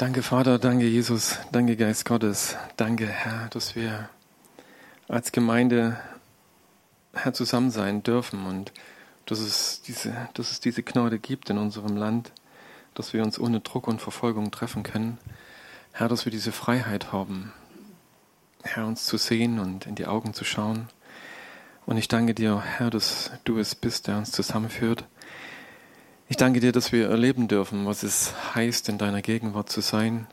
Danke Vater, danke Jesus, danke Geist Gottes, danke Herr, dass wir als Gemeinde Herr zusammen sein dürfen und dass es diese, dass es diese Gnade gibt in unserem Land, dass wir uns ohne Druck und Verfolgung treffen können. Herr, dass wir diese Freiheit haben, Herr, uns zu sehen und in die Augen zu schauen. Und ich danke dir, Herr, dass du es bist, der uns zusammenführt. Ich danke dir, dass wir erleben dürfen, was es heißt, in deiner Gegenwart zu sein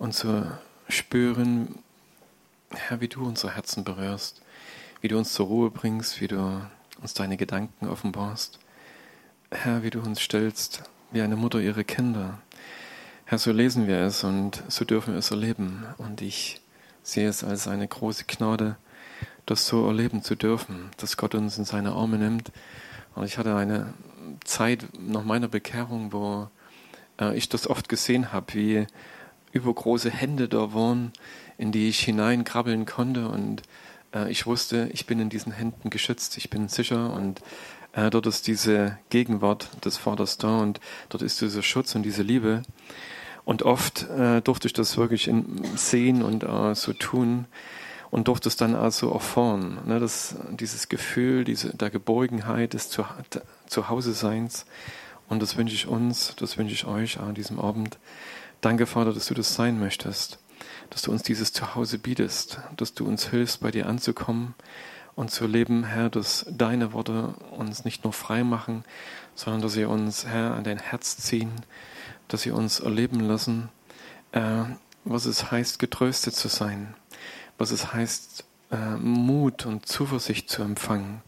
und zu spüren, Herr, wie du unsere Herzen berührst, wie du uns zur Ruhe bringst, wie du uns deine Gedanken offenbarst. Herr, wie du uns stellst, wie eine Mutter ihre Kinder. Herr, so lesen wir es und so dürfen wir es erleben. Und ich sehe es als eine große Gnade, das so erleben zu dürfen, dass Gott uns in seine Arme nimmt. Und ich hatte eine Zeit nach meiner Bekehrung, wo äh, ich das oft gesehen habe, wie übergroße Hände da waren, in die ich hineinkrabbeln konnte. Und äh, ich wusste, ich bin in diesen Händen geschützt, ich bin sicher. Und äh, dort ist diese Gegenwart des Vaters da und dort ist dieser Schutz und diese Liebe. Und oft äh, durfte ich das wirklich in, sehen und äh, so tun und durfte es dann also erfahren. Ne, das, dieses Gefühl diese, der Geborgenheit des Zu, Zuhause-Seins. Und das wünsche ich uns, das wünsche ich euch an diesem Abend. Danke, Vater, dass du das sein möchtest, dass du uns dieses Zuhause bietest, dass du uns hilfst, bei dir anzukommen und zu leben, Herr, dass deine Worte uns nicht nur frei machen, sondern dass sie uns, Herr, an dein Herz ziehen, dass sie uns erleben lassen, äh, was es heißt, getröstet zu sein, was es heißt, äh, Mut und Zuversicht zu empfangen.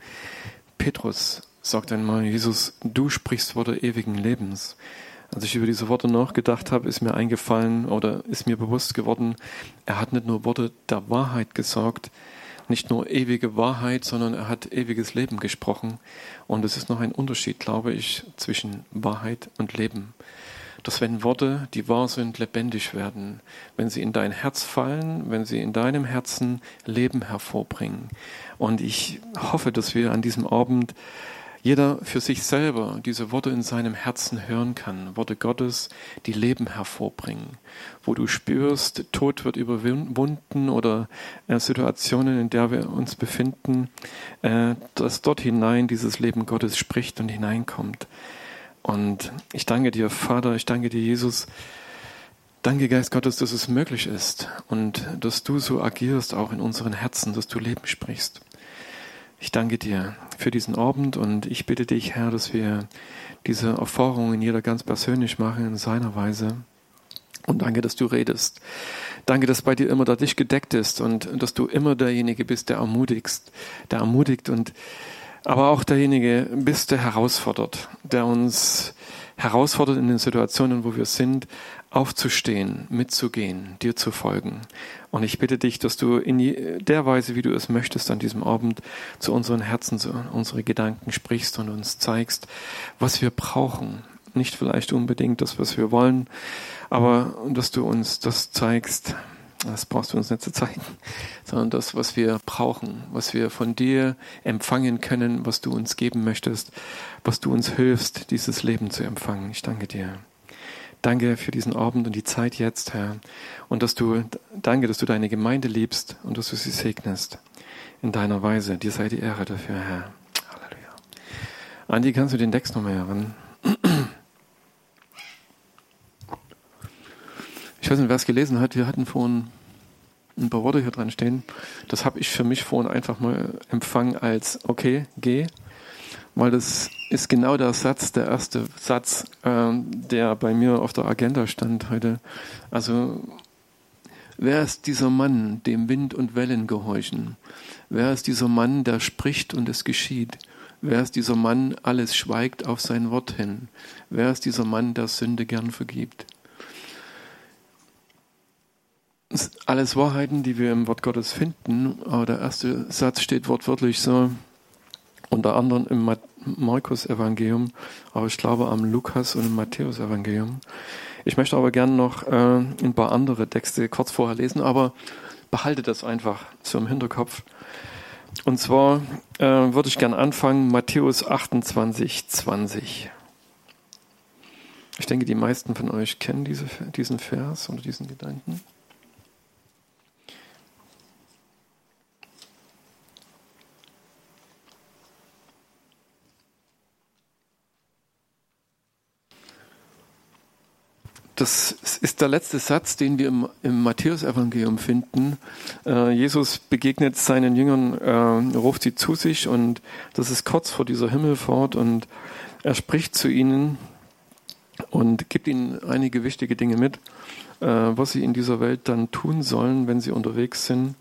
Petrus sagt einmal, Jesus, du sprichst Worte ewigen Lebens. Als ich über diese Worte nachgedacht habe, ist mir eingefallen oder ist mir bewusst geworden, er hat nicht nur Worte der Wahrheit gesagt, nicht nur ewige Wahrheit, sondern er hat ewiges Leben gesprochen. Und es ist noch ein Unterschied, glaube ich, zwischen Wahrheit und Leben dass wenn Worte, die wahr sind, lebendig werden, wenn sie in dein Herz fallen, wenn sie in deinem Herzen Leben hervorbringen. Und ich hoffe, dass wir an diesem Abend jeder für sich selber diese Worte in seinem Herzen hören kann, Worte Gottes, die Leben hervorbringen, wo du spürst, Tod wird überwunden oder äh, Situationen, in der wir uns befinden, äh, dass dort hinein dieses Leben Gottes spricht und hineinkommt. Und ich danke dir, Vater, ich danke dir, Jesus. Danke, Geist Gottes, dass es möglich ist und dass du so agierst, auch in unseren Herzen, dass du Leben sprichst. Ich danke dir für diesen Abend und ich bitte dich, Herr, dass wir diese Erfahrungen jeder ganz persönlich machen in seiner Weise. Und danke, dass du redest. Danke, dass bei dir immer da dich gedeckt ist und dass du immer derjenige bist, der ermutigst, der ermutigt und aber auch derjenige bist, der herausfordert, der uns herausfordert in den Situationen, wo wir sind, aufzustehen, mitzugehen, dir zu folgen. Und ich bitte dich, dass du in der Weise, wie du es möchtest, an diesem Abend zu unseren Herzen, zu unseren Gedanken sprichst und uns zeigst, was wir brauchen. Nicht vielleicht unbedingt das, was wir wollen, aber dass du uns das zeigst, das brauchst du uns nicht zu zeigen, sondern das, was wir brauchen, was wir von dir empfangen können, was du uns geben möchtest, was du uns hilfst, dieses Leben zu empfangen. Ich danke dir. Danke für diesen Abend und die Zeit jetzt, Herr. Und dass du, danke, dass du deine Gemeinde liebst und dass du sie segnest in deiner Weise. Dir sei die Ehre dafür, Herr. Halleluja. Andi, kannst du den Text nochmal hören? Ich weiß nicht, wer es gelesen hat. Wir hatten vorhin ein paar Worte hier dran stehen. Das habe ich für mich vorhin einfach mal empfangen als okay, geh. Weil das ist genau der Satz, der erste Satz, äh, der bei mir auf der Agenda stand heute. Also, wer ist dieser Mann, dem Wind und Wellen gehorchen? Wer ist dieser Mann, der spricht und es geschieht? Wer ist dieser Mann, alles schweigt auf sein Wort hin? Wer ist dieser Mann, der Sünde gern vergibt? Alles Wahrheiten, die wir im Wort Gottes finden. Aber der erste Satz steht wortwörtlich so, unter anderem im Markus-Evangelium, aber ich glaube am Lukas- und im Matthäus-Evangelium. Ich möchte aber gerne noch äh, ein paar andere Texte kurz vorher lesen, aber behalte das einfach so im Hinterkopf. Und zwar äh, würde ich gerne anfangen, Matthäus 28, 20. Ich denke, die meisten von euch kennen diese, diesen Vers oder diesen Gedanken. Das ist der letzte Satz, den wir im, im Matthäusevangelium finden. Äh, Jesus begegnet seinen Jüngern, äh, ruft sie zu sich und das ist kurz vor dieser Himmelfahrt und er spricht zu ihnen und gibt ihnen einige wichtige Dinge mit, was sie in dieser Welt dann tun sollen, wenn sie unterwegs sind,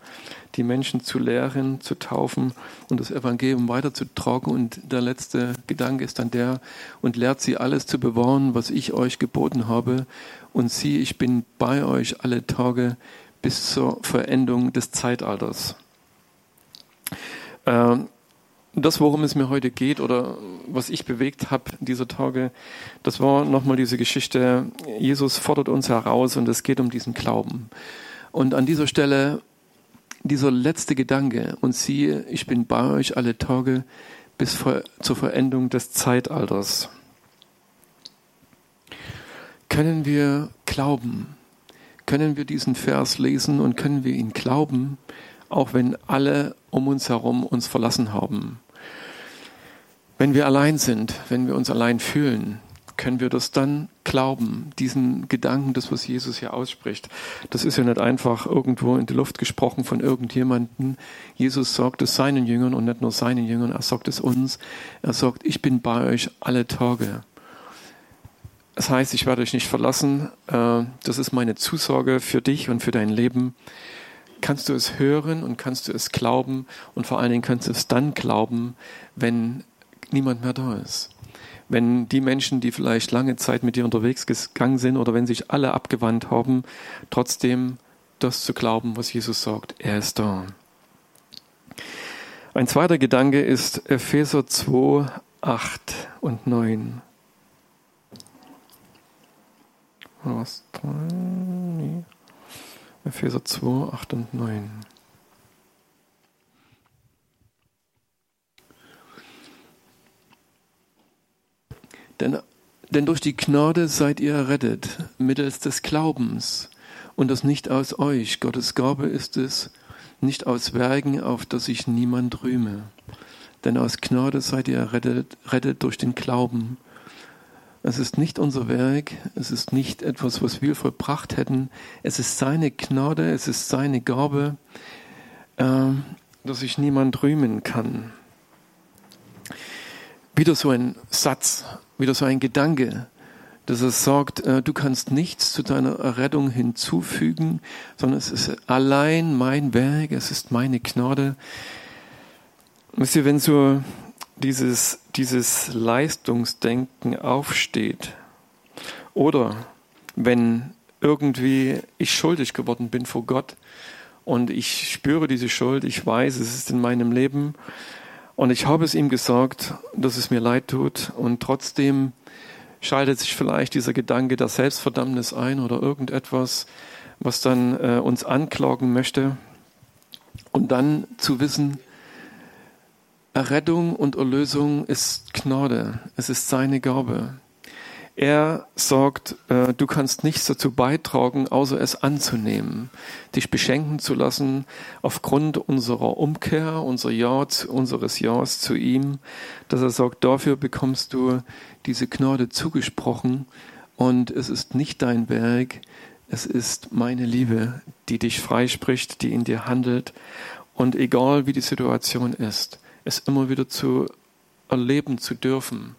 die Menschen zu lehren, zu taufen und das Evangelium weiterzutragen. Und der letzte Gedanke ist dann der, und lehrt sie alles zu bewahren, was ich euch geboten habe. Und sieh, ich bin bei euch alle Tage bis zur Verendung des Zeitalters. Ähm, das, worum es mir heute geht oder was ich bewegt habe dieser Tage, das war nochmal diese Geschichte, Jesus fordert uns heraus und es geht um diesen Glauben. Und an dieser Stelle dieser letzte Gedanke, und siehe, ich bin bei euch alle Tage bis zur Verendung des Zeitalters. Können wir glauben? Können wir diesen Vers lesen und können wir ihn glauben, auch wenn alle um uns herum uns verlassen haben? Wenn wir allein sind, wenn wir uns allein fühlen, können wir das dann glauben, diesen Gedanken, das, was Jesus hier ausspricht. Das ist ja nicht einfach irgendwo in die Luft gesprochen von irgendjemandem. Jesus sagt es seinen Jüngern und nicht nur seinen Jüngern, er sagt es uns. Er sagt, ich bin bei euch alle Tage. Das heißt, ich werde euch nicht verlassen. Äh, das ist meine Zusage für dich und für dein Leben. Kannst du es hören und kannst du es glauben und vor allen Dingen kannst du es dann glauben, wenn niemand mehr da ist. Wenn die Menschen, die vielleicht lange Zeit mit dir unterwegs gegangen sind oder wenn sich alle abgewandt haben, trotzdem das zu glauben, was Jesus sagt, er ist da. Ein zweiter Gedanke ist Epheser 2, 8 und 9. Was? Epheser 2, 8 und 9. Denn, denn durch die Gnade seid ihr errettet, mittels des Glaubens. Und das nicht aus euch. Gottes Gabe ist es, nicht aus Werken, auf das sich niemand rühme. Denn aus Gnade seid ihr errettet, rettet durch den Glauben. Es ist nicht unser Werk, es ist nicht etwas, was wir vollbracht hätten. Es ist seine Gnade, es ist seine Gabe, äh, dass sich niemand rühmen kann. Wieder so ein Satz, wieder so ein Gedanke, dass er sagt, äh, du kannst nichts zu deiner Errettung hinzufügen, sondern es ist allein mein Werk, es ist meine Gnade. Wisst ihr, wenn so dieses, dieses Leistungsdenken aufsteht oder wenn irgendwie ich schuldig geworden bin vor Gott und ich spüre diese Schuld, ich weiß, es ist in meinem Leben und ich habe es ihm gesagt, dass es mir leid tut und trotzdem schaltet sich vielleicht dieser Gedanke der Selbstverdammnis ein oder irgendetwas, was dann äh, uns anklagen möchte. Und dann zu wissen, Errettung und Erlösung ist Gnade, es ist seine Gabe. Er sagt, äh, du kannst nichts dazu beitragen, außer es anzunehmen, dich beschenken zu lassen aufgrund unserer Umkehr, unser ja, unseres Ja's zu ihm, dass er sagt, dafür bekommst du diese Gnade zugesprochen und es ist nicht dein Werk, es ist meine Liebe, die dich freispricht, die in dir handelt und egal wie die Situation ist, es immer wieder zu erleben zu dürfen,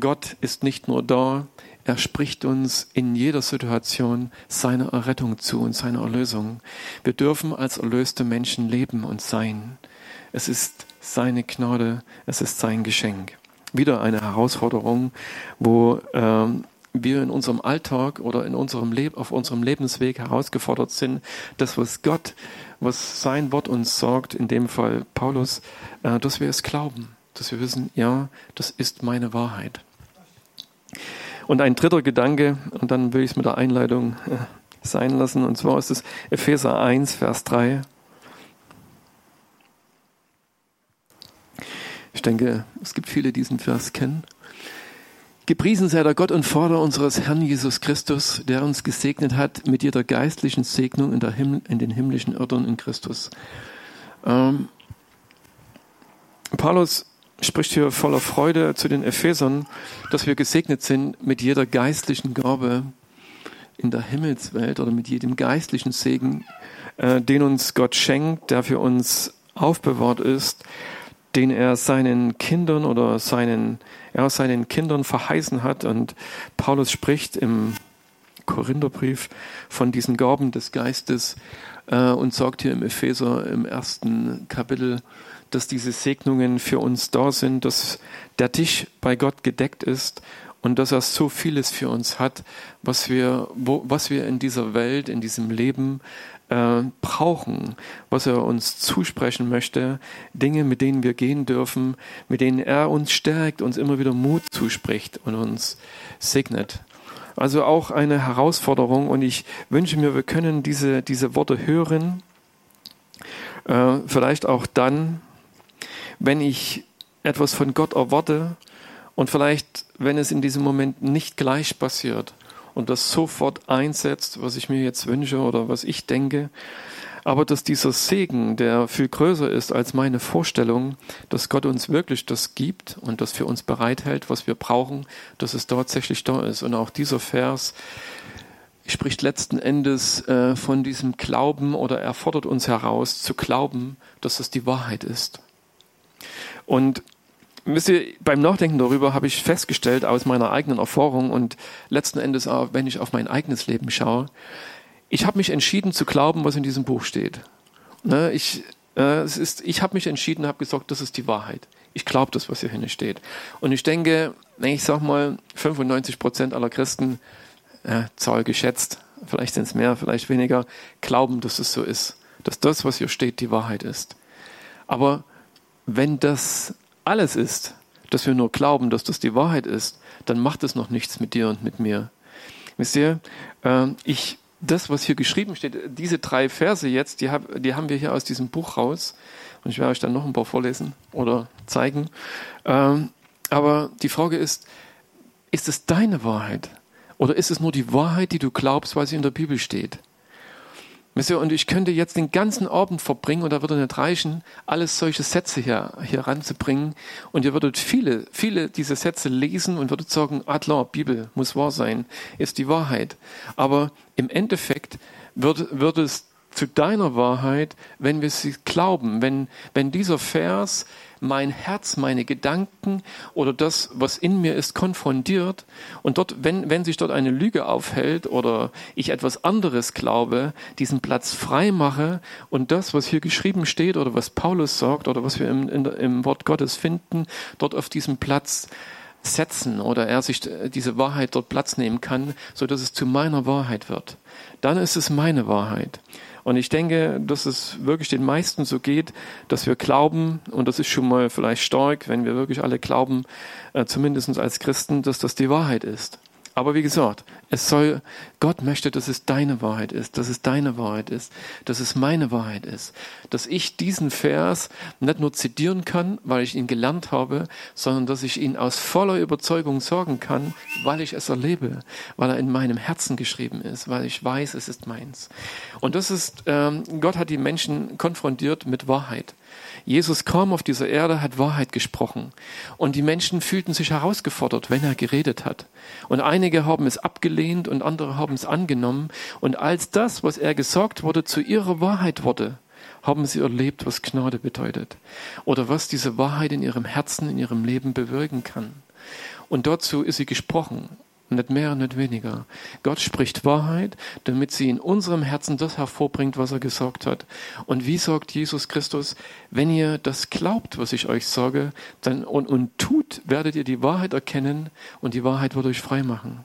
Gott ist nicht nur da, er spricht uns in jeder Situation seine Errettung zu und seine Erlösung. Wir dürfen als erlöste Menschen leben und sein. Es ist seine Gnade, es ist sein Geschenk. Wieder eine Herausforderung, wo ähm, wir in unserem Alltag oder in unserem Leben, auf unserem Lebensweg herausgefordert sind, das, was Gott, was sein Wort uns sagt, in dem Fall Paulus, äh, dass wir es glauben dass wir wissen, ja, das ist meine Wahrheit. Und ein dritter Gedanke, und dann will ich es mit der Einleitung äh, sein lassen, und zwar ist es Epheser 1, Vers 3. Ich denke, es gibt viele, die diesen Vers kennen. Gepriesen sei der Gott und Vater unseres Herrn Jesus Christus, der uns gesegnet hat mit jeder geistlichen Segnung in, Himmel, in den himmlischen Örtern in Christus. Ähm, Paulus spricht hier voller Freude zu den Ephesern, dass wir gesegnet sind mit jeder geistlichen Gabe in der Himmelswelt oder mit jedem geistlichen Segen, äh, den uns Gott schenkt, der für uns aufbewahrt ist, den er seinen Kindern oder seinen, ja, seinen Kindern verheißen hat. Und Paulus spricht im Korintherbrief von diesen Gaben des Geistes äh, und sagt hier im Epheser im ersten Kapitel, dass diese Segnungen für uns da sind, dass der Tisch bei Gott gedeckt ist und dass er so vieles für uns hat, was wir, wo, was wir in dieser Welt, in diesem Leben äh, brauchen, was er uns zusprechen möchte, Dinge, mit denen wir gehen dürfen, mit denen er uns stärkt, uns immer wieder Mut zuspricht und uns segnet. Also auch eine Herausforderung und ich wünsche mir, wir können diese, diese Worte hören, äh, vielleicht auch dann, wenn ich etwas von Gott erwarte und vielleicht, wenn es in diesem Moment nicht gleich passiert und das sofort einsetzt, was ich mir jetzt wünsche oder was ich denke, aber dass dieser Segen, der viel größer ist als meine Vorstellung, dass Gott uns wirklich das gibt und das für uns bereithält, was wir brauchen, dass es tatsächlich da ist. Und auch dieser Vers spricht letzten Endes äh, von diesem Glauben oder er fordert uns heraus zu glauben, dass es die Wahrheit ist. Und wisst ihr, beim Nachdenken darüber habe ich festgestellt aus meiner eigenen Erfahrung und letzten Endes auch, wenn ich auf mein eigenes Leben schaue, ich habe mich entschieden zu glauben, was in diesem Buch steht. Ne, ich äh, ich habe mich entschieden, habe gesagt, das ist die Wahrheit. Ich glaube das, was hier hinten steht. Und ich denke, ich sag mal, 95 Prozent aller Christen, äh, Zahl geschätzt, vielleicht sind es mehr, vielleicht weniger, glauben, dass es so ist, dass das, was hier steht, die Wahrheit ist. Aber wenn das alles ist, dass wir nur glauben, dass das die Wahrheit ist, dann macht es noch nichts mit dir und mit mir. Wisst ihr, äh, ich, das, was hier geschrieben steht, diese drei Verse jetzt, die, hab, die haben wir hier aus diesem Buch raus. Und ich werde euch dann noch ein paar vorlesen oder zeigen. Ähm, aber die Frage ist, ist es deine Wahrheit? Oder ist es nur die Wahrheit, die du glaubst, weil sie in der Bibel steht? Und ich könnte jetzt den ganzen Abend verbringen und da würde nicht reichen, alles solche Sätze hier, hier ranzubringen. Und ihr würdet viele, viele diese Sätze lesen und würdet sagen, Adler, Bibel muss wahr sein, ist die Wahrheit. Aber im Endeffekt wird, es zu deiner Wahrheit, wenn wir sie glauben, wenn, wenn dieser Vers mein Herz, meine Gedanken oder das, was in mir ist, konfrontiert und dort, wenn, wenn sich dort eine Lüge aufhält oder ich etwas anderes glaube, diesen Platz frei mache und das, was hier geschrieben steht oder was Paulus sagt oder was wir im, in, im Wort Gottes finden, dort auf diesem Platz setzen oder er sich diese Wahrheit dort Platz nehmen kann, so dass es zu meiner Wahrheit wird. Dann ist es meine Wahrheit. Und ich denke, dass es wirklich den meisten so geht, dass wir glauben, und das ist schon mal vielleicht stark, wenn wir wirklich alle glauben, äh, zumindest als Christen, dass das die Wahrheit ist. Aber wie gesagt, es soll, Gott möchte, dass es deine Wahrheit ist, dass es deine Wahrheit ist, dass es meine Wahrheit ist, dass ich diesen Vers nicht nur zitieren kann, weil ich ihn gelernt habe, sondern dass ich ihn aus voller Überzeugung sagen kann, weil ich es erlebe, weil er in meinem Herzen geschrieben ist, weil ich weiß, es ist meins. Und das ist, ähm, Gott hat die Menschen konfrontiert mit Wahrheit. Jesus kam auf dieser Erde, hat Wahrheit gesprochen. Und die Menschen fühlten sich herausgefordert, wenn er geredet hat. Und einige haben es abgelehnt und andere haben es angenommen. Und als das, was er gesagt wurde, zu ihrer Wahrheit wurde, haben sie erlebt, was Gnade bedeutet. Oder was diese Wahrheit in ihrem Herzen, in ihrem Leben bewirken kann. Und dazu ist sie gesprochen. Nicht mehr, nicht weniger. Gott spricht Wahrheit, damit sie in unserem Herzen das hervorbringt, was er gesagt hat. Und wie sagt Jesus Christus, wenn ihr das glaubt, was ich euch sage, dann und, und tut, werdet ihr die Wahrheit erkennen und die Wahrheit wird euch frei machen.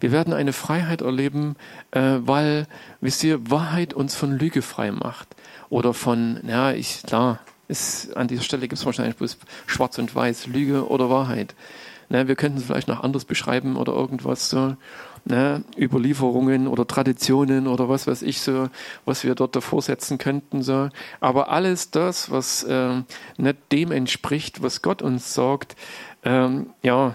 Wir werden eine Freiheit erleben, äh, weil, wisst ihr, Wahrheit uns von Lüge frei macht. Oder von, ja, ich, klar, ist, an dieser Stelle gibt es wahrscheinlich bloß schwarz und weiß, Lüge oder Wahrheit. Ne, wir könnten es vielleicht noch anders beschreiben oder irgendwas so. Ne, Überlieferungen oder Traditionen oder was weiß ich so, was wir dort davor setzen könnten. So. Aber alles das, was äh, nicht dem entspricht, was Gott uns sagt, ähm, ja,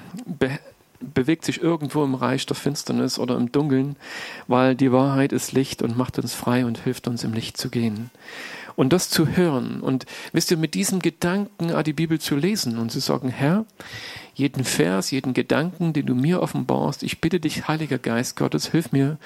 bewegt sich irgendwo im Reich der Finsternis oder im Dunkeln, weil die Wahrheit ist Licht und macht uns frei und hilft uns im Licht zu gehen. Und das zu hören und wisst ihr, mit diesem Gedanken die Bibel zu lesen und zu sagen, Herr, jeden Vers, jeden Gedanken, den du mir offenbarst, ich bitte dich, Heiliger Geist Gottes, hilf mir,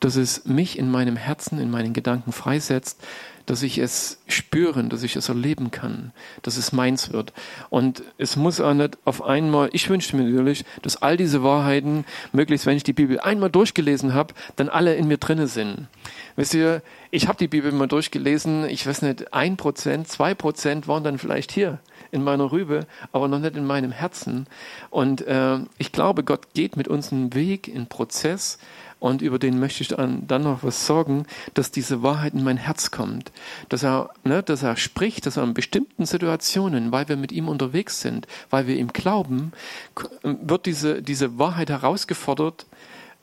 dass es mich in meinem Herzen, in meinen Gedanken freisetzt, dass ich es spüren, dass ich es erleben kann, dass es meins wird. Und es muss auch nicht auf einmal, ich wünschte mir natürlich, dass all diese Wahrheiten, möglichst wenn ich die Bibel einmal durchgelesen habe, dann alle in mir drinne sind. Wisst ihr, ich habe die Bibel mal durchgelesen, ich weiß nicht, ein Prozent, zwei Prozent waren dann vielleicht hier in meiner Rübe, aber noch nicht in meinem Herzen. Und äh, ich glaube, Gott geht mit uns einen Weg, einen Prozess, und über den möchte ich dann noch was sorgen, dass diese Wahrheit in mein Herz kommt. Dass er, ne, dass er spricht, dass er in bestimmten Situationen, weil wir mit ihm unterwegs sind, weil wir ihm glauben, wird diese, diese Wahrheit herausgefordert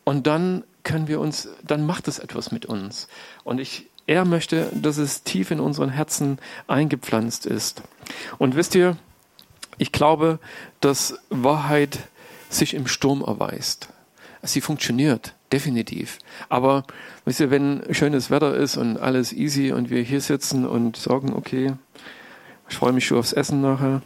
und dann können wir uns, dann macht es etwas mit uns. Und ich, er möchte, dass es tief in unseren Herzen eingepflanzt ist. Und wisst ihr, ich glaube, dass Wahrheit sich im Sturm erweist. Sie funktioniert, definitiv. Aber wisst ihr, wenn schönes Wetter ist und alles easy und wir hier sitzen und sagen, okay, ich freue mich schon aufs Essen nachher,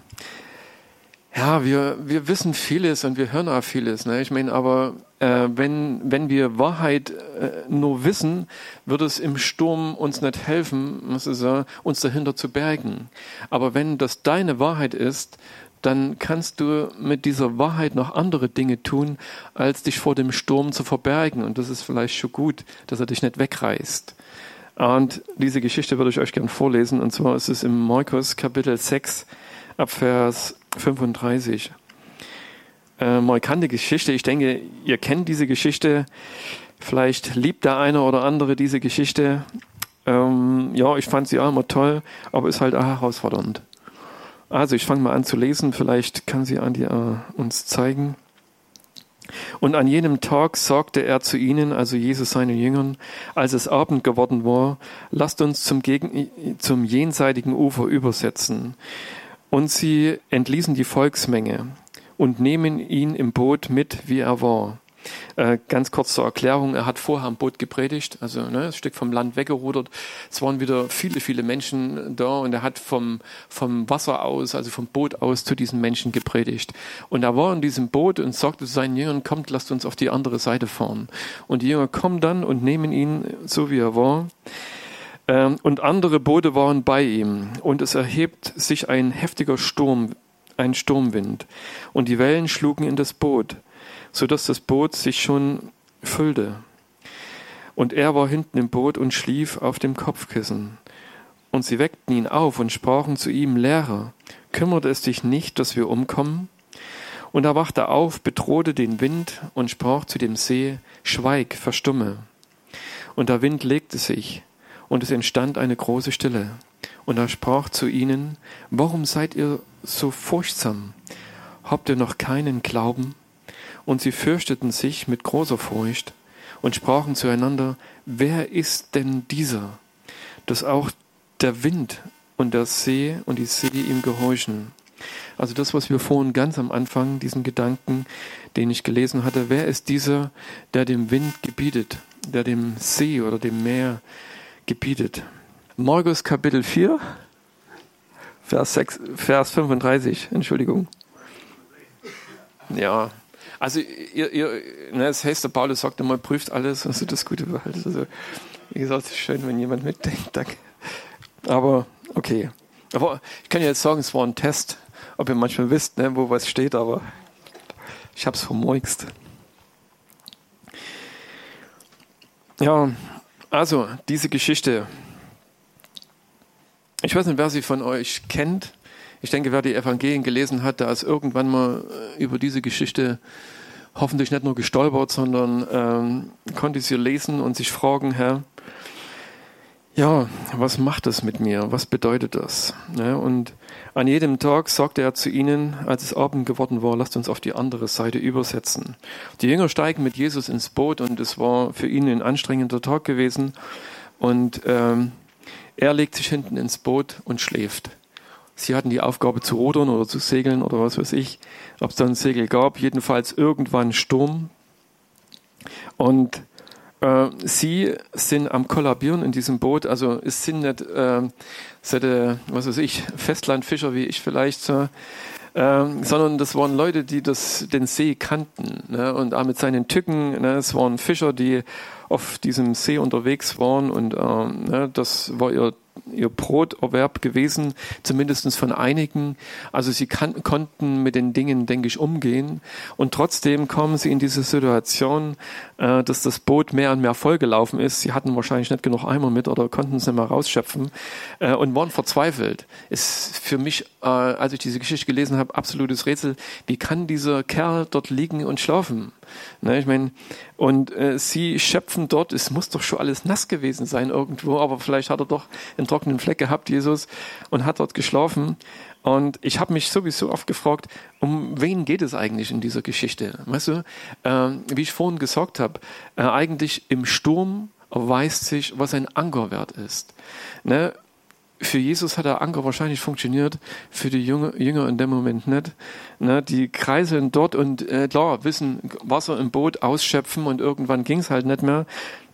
ja, wir, wir wissen vieles und wir hören auch vieles. Ne? Ich meine, aber äh, wenn, wenn wir Wahrheit äh, nur wissen, wird es im Sturm uns nicht helfen, muss ich sagen, uns dahinter zu bergen. Aber wenn das deine Wahrheit ist, dann kannst du mit dieser Wahrheit noch andere Dinge tun, als dich vor dem Sturm zu verbergen. Und das ist vielleicht schon gut, dass er dich nicht wegreißt. Und diese Geschichte würde ich euch gerne vorlesen. Und zwar ist es im Markus Kapitel 6 ab Vers 35. Äh, markante Geschichte. Ich denke, ihr kennt diese Geschichte. Vielleicht liebt der eine oder andere diese Geschichte. Ähm, ja, ich fand sie auch immer toll, aber ist halt auch herausfordernd. Also ich fange mal an zu lesen. Vielleicht kann sie Andi äh, uns zeigen. Und an jenem Tag sagte er zu ihnen, also Jesus seinen Jüngern, als es Abend geworden war, lasst uns zum, Gegen zum jenseitigen Ufer übersetzen. Und sie entließen die Volksmenge und nehmen ihn im Boot mit, wie er war. Äh, ganz kurz zur Erklärung, er hat vorher am Boot gepredigt, also ne, ein Stück vom Land weggerudert. Es waren wieder viele, viele Menschen da und er hat vom, vom Wasser aus, also vom Boot aus zu diesen Menschen gepredigt. Und er war in diesem Boot und sagte zu seinen Jüngern, kommt, lasst uns auf die andere Seite fahren. Und die Jünger kommen dann und nehmen ihn so, wie er war. Ähm, und andere Boote waren bei ihm. Und es erhebt sich ein heftiger Sturm, ein Sturmwind. Und die Wellen schlugen in das Boot, so dass das Boot sich schon füllte. Und er war hinten im Boot und schlief auf dem Kopfkissen. Und sie weckten ihn auf und sprachen zu ihm, Lehrer, kümmert es dich nicht, dass wir umkommen? Und er wachte auf, bedrohte den Wind und sprach zu dem See, Schweig, verstumme. Und der Wind legte sich, und es entstand eine große Stille. Und er sprach zu ihnen, Warum seid ihr so furchtsam? Habt ihr noch keinen Glauben? Und sie fürchteten sich mit großer Furcht und sprachen zueinander, Wer ist denn dieser, dass auch der Wind und der See und die See ihm gehorchen? Also das, was wir vorhin ganz am Anfang, diesen Gedanken, den ich gelesen hatte, wer ist dieser, der dem Wind gebietet, der dem See oder dem Meer gebietet. Markus Kapitel 4, Vers, 6, Vers 35, Entschuldigung. Ja, also ihr, ihr, ne, das heißt, der Paulus sagt immer, prüft alles, also das Gute behaltet. Also, wie gesagt, es ist schön, wenn jemand mitdenkt. Danke. Aber okay. Aber ich kann ja jetzt sagen, es war ein Test, ob ihr manchmal wisst, ne, wo was steht, aber ich habe es vermurkst. Ja, also, diese Geschichte. Ich weiß nicht, wer sie von euch kennt. Ich denke, wer die Evangelien gelesen hat, der ist irgendwann mal äh, über diese Geschichte hoffentlich nicht nur gestolpert, sondern ähm, konnte sie lesen und sich fragen, Herr, ja, was macht das mit mir? Was bedeutet das? Ja, und an jedem Tag sagte er zu ihnen, als es Abend geworden war, lasst uns auf die andere Seite übersetzen. Die Jünger steigen mit Jesus ins Boot und es war für ihn ein anstrengender Tag gewesen. Und ähm, er legt sich hinten ins Boot und schläft. Sie hatten die Aufgabe zu rudern oder zu segeln oder was weiß ich, ob es dann Segel gab. Jedenfalls irgendwann Sturm. Und äh, sie sind am Kollabieren in diesem Boot. Also es sind nicht, äh, solche, was weiß ich, Festlandfischer wie ich vielleicht so, ähm, sondern das waren Leute, die das, den See kannten ne, und auch mit seinen Tücken. Ne, es waren Fischer, die auf diesem See unterwegs waren und ähm, ne, das war ihr ihr Broterwerb gewesen, zumindest von einigen. Also sie kann, konnten mit den Dingen, denke ich, umgehen. Und trotzdem kommen sie in diese Situation, äh, dass das Boot mehr und mehr vollgelaufen ist. Sie hatten wahrscheinlich nicht genug Eimer mit oder konnten es nicht mehr rausschöpfen äh, und waren verzweifelt. Ist für mich, äh, als ich diese Geschichte gelesen habe, absolutes Rätsel. Wie kann dieser Kerl dort liegen und schlafen? Ne, ich meine, und äh, sie schöpfen dort, es muss doch schon alles nass gewesen sein irgendwo, aber vielleicht hat er doch einen trockenen Fleck gehabt, Jesus, und hat dort geschlafen. Und ich habe mich sowieso oft gefragt, um wen geht es eigentlich in dieser Geschichte? Weißt du, äh, wie ich vorhin gesagt habe, äh, eigentlich im Sturm erweist sich, was ein Ankerwert ist. Ne? Für Jesus hat der Anker wahrscheinlich funktioniert, für die Jünger, Jünger in dem Moment nicht. Ne, die kreiseln dort und äh, klar, wissen, Wasser im Boot ausschöpfen und irgendwann ging es halt nicht mehr.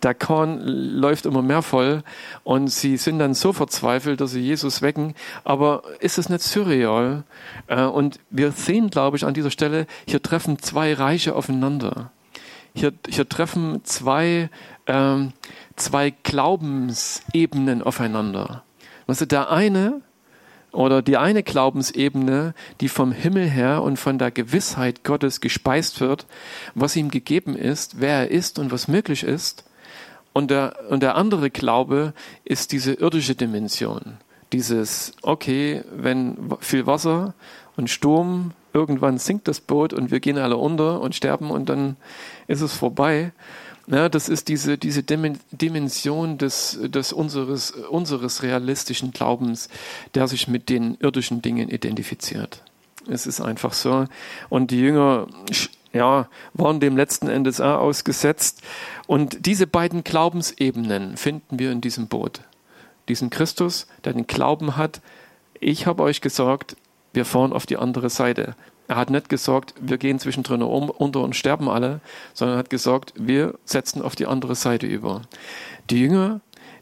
Der Korn läuft immer mehr voll und sie sind dann so verzweifelt, dass sie Jesus wecken. Aber ist es nicht surreal? Äh, und wir sehen, glaube ich, an dieser Stelle, hier treffen zwei Reiche aufeinander. Hier, hier treffen zwei, ähm, zwei Glaubensebenen aufeinander. Also der eine oder die eine Glaubensebene, die vom Himmel her und von der Gewissheit Gottes gespeist wird, was ihm gegeben ist, wer er ist und was möglich ist. Und der, und der andere Glaube ist diese irdische Dimension. Dieses, okay, wenn viel Wasser und Sturm, irgendwann sinkt das Boot und wir gehen alle unter und sterben und dann ist es vorbei. Ja, das ist diese, diese Dimension des, des unseres, unseres realistischen Glaubens, der sich mit den irdischen Dingen identifiziert. Es ist einfach so. Und die Jünger ja, waren dem letzten Endes auch ausgesetzt. Und diese beiden Glaubensebenen finden wir in diesem Boot. Diesen Christus, der den Glauben hat, ich habe euch gesagt, wir fahren auf die andere Seite. Er hat nicht gesagt, wir gehen zwischendrin um, unter und sterben alle, sondern hat gesagt, wir setzen auf die andere Seite über. Die Jünger,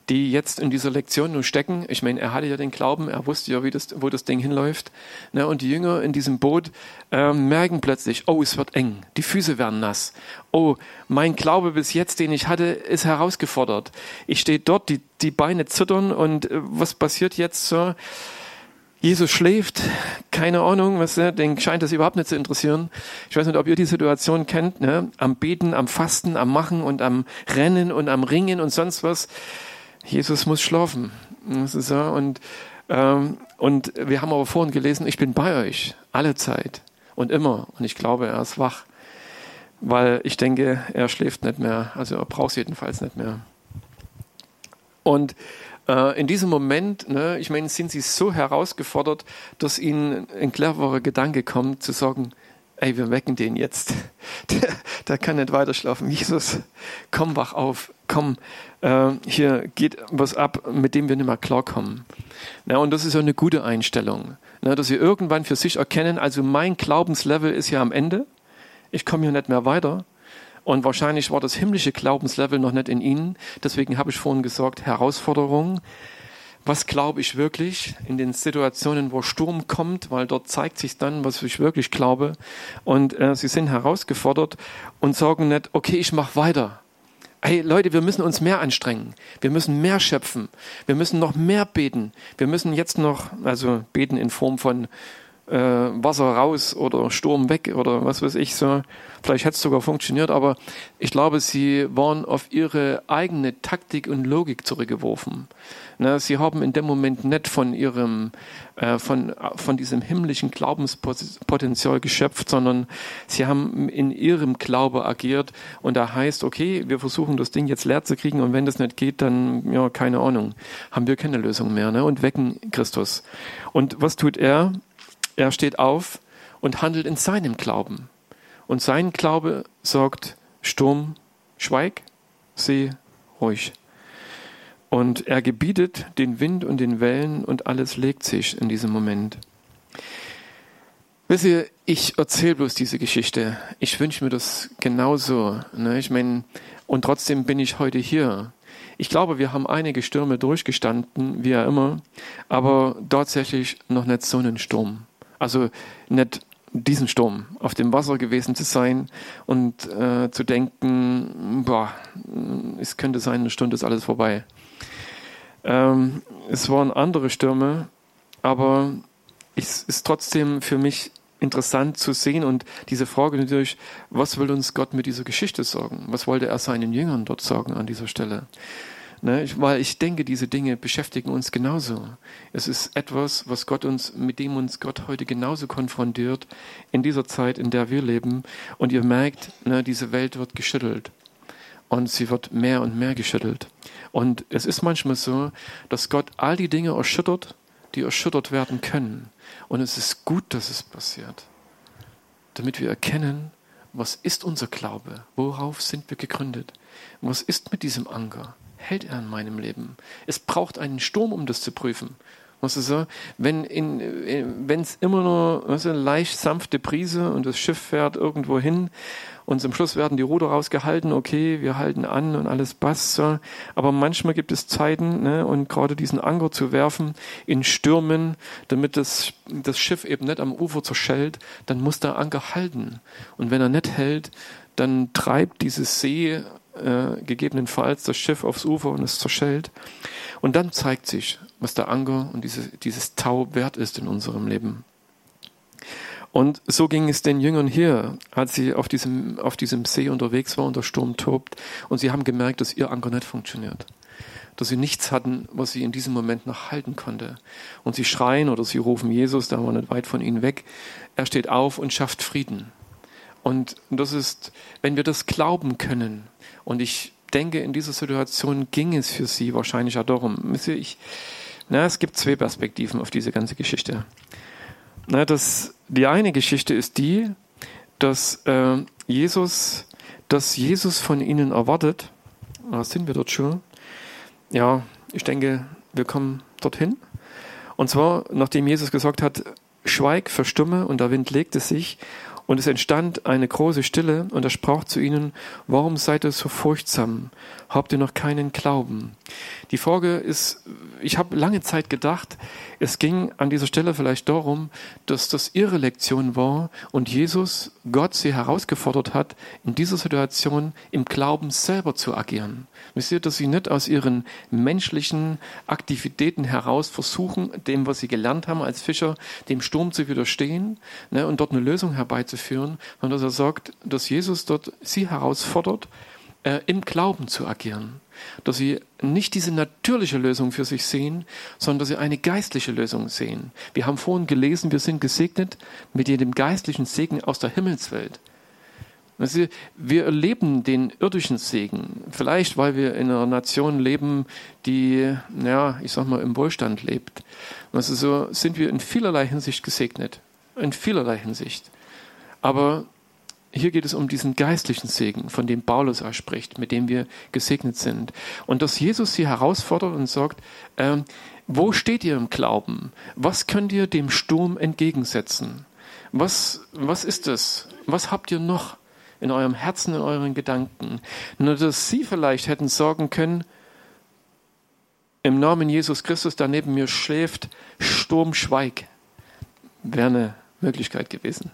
die jetzt in dieser Lektion nur stecken, ich meine, er hatte ja den Glauben, er wusste ja, wie das, wo das Ding hinläuft, ne, und die Jünger in diesem Boot äh, merken plötzlich, oh, es wird eng, die Füße werden nass, oh, mein Glaube bis jetzt, den ich hatte, ist herausgefordert. Ich stehe dort, die, die Beine zittern und äh, was passiert jetzt so? Jesus schläft, keine Ahnung, was ne, den scheint das überhaupt nicht zu interessieren. Ich weiß nicht, ob ihr die Situation kennt, ne? am Beten, am Fasten, am Machen und am Rennen und am Ringen und sonst was. Jesus muss schlafen. Das ist so. Und, ähm, und wir haben aber vorhin gelesen, ich bin bei euch, alle Zeit und immer. Und ich glaube, er ist wach, weil ich denke, er schläft nicht mehr. Also er braucht es jedenfalls nicht mehr. Und äh, in diesem Moment, ne, ich meine, sind sie so herausgefordert, dass ihnen ein cleverer Gedanke kommt, zu sagen, ey, wir wecken den jetzt. Der, der kann nicht weiter schlafen. Jesus, komm wach auf, komm, äh, hier geht was ab, mit dem wir nicht mehr klarkommen. Na, und das ist ja eine gute Einstellung, ne, dass sie irgendwann für sich erkennen, also mein Glaubenslevel ist ja am Ende, ich komme hier nicht mehr weiter und wahrscheinlich war das himmlische Glaubenslevel noch nicht in ihnen. Deswegen habe ich vorhin gesagt, Herausforderung. Was glaube ich wirklich in den Situationen, wo Sturm kommt, weil dort zeigt sich dann, was ich wirklich glaube. Und äh, sie sind herausgefordert und sagen nicht, okay, ich mache weiter. Hey Leute, wir müssen uns mehr anstrengen. Wir müssen mehr schöpfen. Wir müssen noch mehr beten. Wir müssen jetzt noch, also beten in Form von äh, Wasser raus oder Sturm weg oder was weiß ich so. Vielleicht hätte es sogar funktioniert, aber ich glaube, sie waren auf ihre eigene Taktik und Logik zurückgeworfen. Ne, sie haben in dem Moment nicht von ihrem, äh, von, von diesem himmlischen Glaubenspotenzial geschöpft, sondern sie haben in ihrem Glaube agiert und da heißt, okay, wir versuchen das Ding jetzt leer zu kriegen und wenn das nicht geht, dann, ja, keine Ahnung, haben wir keine Lösung mehr ne, und wecken Christus. Und was tut er? Er steht auf und handelt in seinem Glauben. Und sein Glaube sagt, Sturm, schweig, See, ruhig. Und er gebietet den Wind und den Wellen und alles legt sich in diesem Moment. Wisst ihr, ich erzähle bloß diese Geschichte. Ich wünsche mir das genauso. Ne? Ich meine, und trotzdem bin ich heute hier. Ich glaube, wir haben einige Stürme durchgestanden, wie ja immer, aber tatsächlich noch nicht so einen Sturm. Also nicht diesen Sturm auf dem Wasser gewesen zu sein und äh, zu denken, boah, es könnte sein, eine Stunde ist alles vorbei. Ähm, es waren andere Stürme, aber es ist trotzdem für mich interessant zu sehen und diese Frage natürlich, was will uns Gott mit dieser Geschichte sagen? Was wollte er seinen Jüngern dort sagen an dieser Stelle? Ne, weil ich denke, diese Dinge beschäftigen uns genauso. Es ist etwas, was Gott uns, mit dem uns Gott heute genauso konfrontiert in dieser Zeit, in der wir leben. Und ihr merkt, ne, diese Welt wird geschüttelt. Und sie wird mehr und mehr geschüttelt. Und es ist manchmal so, dass Gott all die Dinge erschüttert, die erschüttert werden können. Und es ist gut, dass es passiert, damit wir erkennen, was ist unser Glaube? Worauf sind wir gegründet? Was ist mit diesem Anker? Hält er in meinem Leben? Es braucht einen Sturm, um das zu prüfen. Weißt du so? Wenn es immer nur weißt du, leicht sanfte Brise und das Schiff fährt irgendwo hin und zum Schluss werden die Ruder rausgehalten, okay, wir halten an und alles passt so. Aber manchmal gibt es Zeiten, ne, und gerade diesen Anker zu werfen in Stürmen, damit das, das Schiff eben nicht am Ufer zerschellt, dann muss der Anker halten. Und wenn er nicht hält, dann treibt dieses See äh, gegebenenfalls das Schiff aufs Ufer und es zerschellt. Und dann zeigt sich, was der Anker und diese, dieses Tau wert ist in unserem Leben. Und so ging es den Jüngern hier, als sie auf diesem, auf diesem See unterwegs waren und der Sturm tobt. Und sie haben gemerkt, dass ihr Anker nicht funktioniert. Dass sie nichts hatten, was sie in diesem Moment noch halten konnte. Und sie schreien oder sie rufen Jesus, da war nicht weit von ihnen weg. Er steht auf und schafft Frieden. Und das ist, wenn wir das glauben können, und ich denke, in dieser Situation ging es für sie wahrscheinlich auch darum. Ich, na, es gibt zwei Perspektiven auf diese ganze Geschichte. Na, das, die eine Geschichte ist die, dass äh, Jesus, dass Jesus von ihnen erwartet. Ah, sind wir dort schon? Ja, ich denke, wir kommen dorthin. Und zwar, nachdem Jesus gesagt hat, schweig, verstumme, und der Wind legte sich, und es entstand eine große Stille, und er sprach zu ihnen, warum seid ihr so furchtsam? Habt ihr noch keinen Glauben? Die Frage ist, ich habe lange Zeit gedacht, es ging an dieser Stelle vielleicht darum, dass das ihre Lektion war und Jesus, Gott, sie herausgefordert hat, in dieser Situation im Glauben selber zu agieren. Wisst ihr, dass sie nicht aus ihren menschlichen Aktivitäten heraus versuchen, dem, was sie gelernt haben als Fischer, dem Sturm zu widerstehen ne, und dort eine Lösung herbeizuführen, sondern dass er sagt, dass Jesus dort sie herausfordert, äh, im Glauben zu agieren. Dass sie nicht diese natürliche Lösung für sich sehen, sondern dass sie eine geistliche Lösung sehen. Wir haben vorhin gelesen, wir sind gesegnet mit jedem geistlichen Segen aus der Himmelswelt. Wir erleben den irdischen Segen, vielleicht weil wir in einer Nation leben, die, ja, ich sag mal, im Wohlstand lebt. Also so sind wir in vielerlei Hinsicht gesegnet, in vielerlei Hinsicht. Aber hier geht es um diesen geistlichen Segen, von dem Paulus auch spricht, mit dem wir gesegnet sind. Und dass Jesus sie herausfordert und sagt, ähm, wo steht ihr im Glauben? Was könnt ihr dem Sturm entgegensetzen? Was, was ist es? Was habt ihr noch in eurem Herzen, in euren Gedanken? Nur dass sie vielleicht hätten sagen können, im Namen Jesus Christus, der neben mir schläft, Sturm schweig. Wäre eine Möglichkeit gewesen.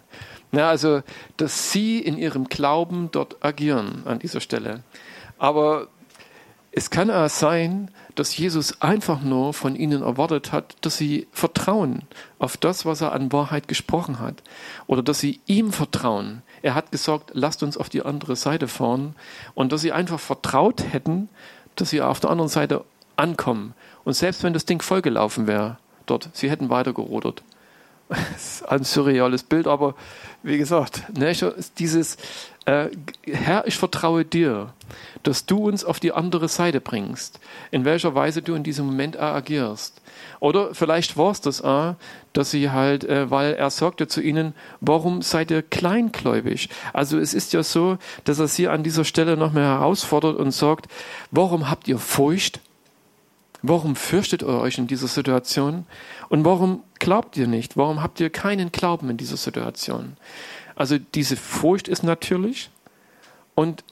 Ja, also, dass sie in ihrem Glauben dort agieren an dieser Stelle. Aber es kann auch sein, dass Jesus einfach nur von ihnen erwartet hat, dass sie vertrauen auf das, was er an Wahrheit gesprochen hat. Oder dass sie ihm vertrauen. Er hat gesagt, lasst uns auf die andere Seite fahren. Und dass sie einfach vertraut hätten, dass sie auf der anderen Seite ankommen. Und selbst wenn das Ding vollgelaufen wäre dort, sie hätten weitergerodert. Das ist ein surreales Bild, aber wie gesagt, ne, dieses äh, Herr, ich vertraue dir, dass du uns auf die andere Seite bringst, in welcher Weise du in diesem Moment agierst. Oder vielleicht war es das, äh, dass sie halt, äh, weil er sagte zu ihnen, warum seid ihr kleingläubig? Also es ist ja so, dass er sie an dieser Stelle noch mehr herausfordert und sagt, warum habt ihr Furcht? Warum fürchtet ihr euch in dieser Situation? Und warum glaubt ihr nicht? Warum habt ihr keinen Glauben in dieser Situation? Also diese Furcht ist natürlich und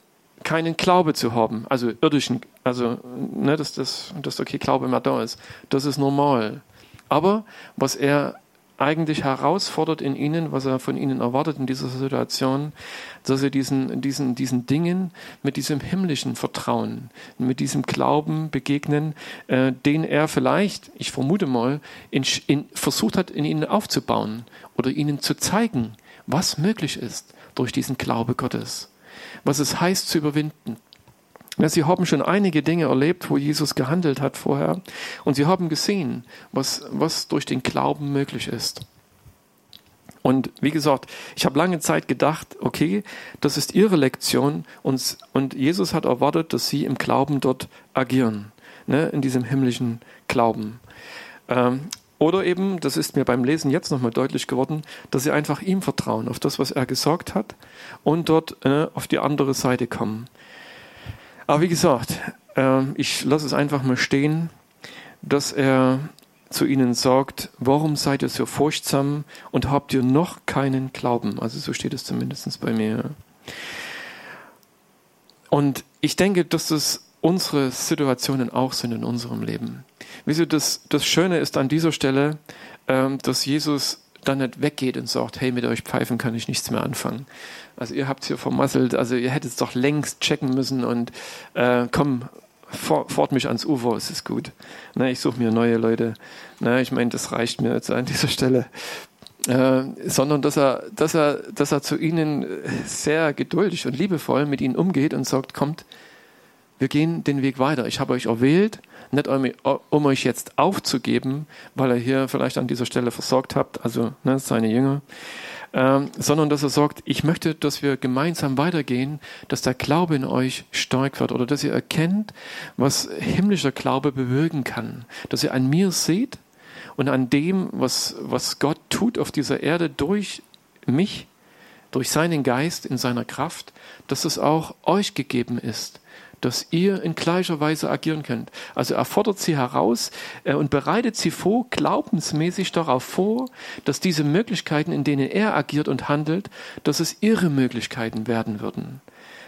keinen Glaube zu haben, also irdischen, also ne, dass das, okay Glaube mehr da ist, das ist normal. Aber was er eigentlich herausfordert in ihnen, was er von ihnen erwartet in dieser Situation, dass sie diesen, diesen, diesen Dingen mit diesem himmlischen Vertrauen, mit diesem Glauben begegnen, äh, den er vielleicht, ich vermute mal, in, in, versucht hat, in ihnen aufzubauen oder ihnen zu zeigen, was möglich ist durch diesen Glaube Gottes, was es heißt zu überwinden, sie haben schon einige Dinge erlebt, wo Jesus gehandelt hat vorher. Und sie haben gesehen, was, was durch den Glauben möglich ist. Und wie gesagt, ich habe lange Zeit gedacht, okay, das ist ihre Lektion und, und Jesus hat erwartet, dass sie im Glauben dort agieren, ne, in diesem himmlischen Glauben. Ähm, oder eben, das ist mir beim Lesen jetzt nochmal deutlich geworden, dass sie einfach ihm vertrauen, auf das, was er gesagt hat und dort äh, auf die andere Seite kommen. Aber wie gesagt, äh, ich lasse es einfach mal stehen, dass er zu ihnen sagt, warum seid ihr so furchtsam und habt ihr noch keinen Glauben? Also so steht es zumindest bei mir. Und ich denke, dass das unsere Situationen auch sind in unserem Leben. Wieso das, das Schöne ist an dieser Stelle, ähm, dass Jesus dann nicht weggeht und sagt, hey, mit euch Pfeifen kann ich nichts mehr anfangen. Also ihr habt hier vermasselt, also ihr hättet es doch längst checken müssen und äh, komm, fort mich ans Ufer, es ist gut. Ne, ich suche mir neue Leute. Ne, ich meine, das reicht mir jetzt an dieser Stelle. Äh, sondern dass er, dass, er, dass er zu ihnen sehr geduldig und liebevoll mit ihnen umgeht und sagt, kommt, wir gehen den Weg weiter. Ich habe euch erwählt, nicht um, um, euch jetzt aufzugeben, weil ihr hier vielleicht an dieser Stelle versorgt habt, also ne, seine Jünger, ähm, sondern dass er sagt, ich möchte, dass wir gemeinsam weitergehen, dass der Glaube in euch stark wird oder dass ihr erkennt, was himmlischer Glaube bewirken kann, dass ihr an mir seht und an dem, was, was Gott tut auf dieser Erde durch mich, durch seinen Geist in seiner Kraft, dass es auch euch gegeben ist dass ihr in gleicher Weise agieren könnt. Also er fordert sie heraus äh, und bereitet sie vor, glaubensmäßig darauf vor, dass diese Möglichkeiten, in denen er agiert und handelt, dass es ihre Möglichkeiten werden würden.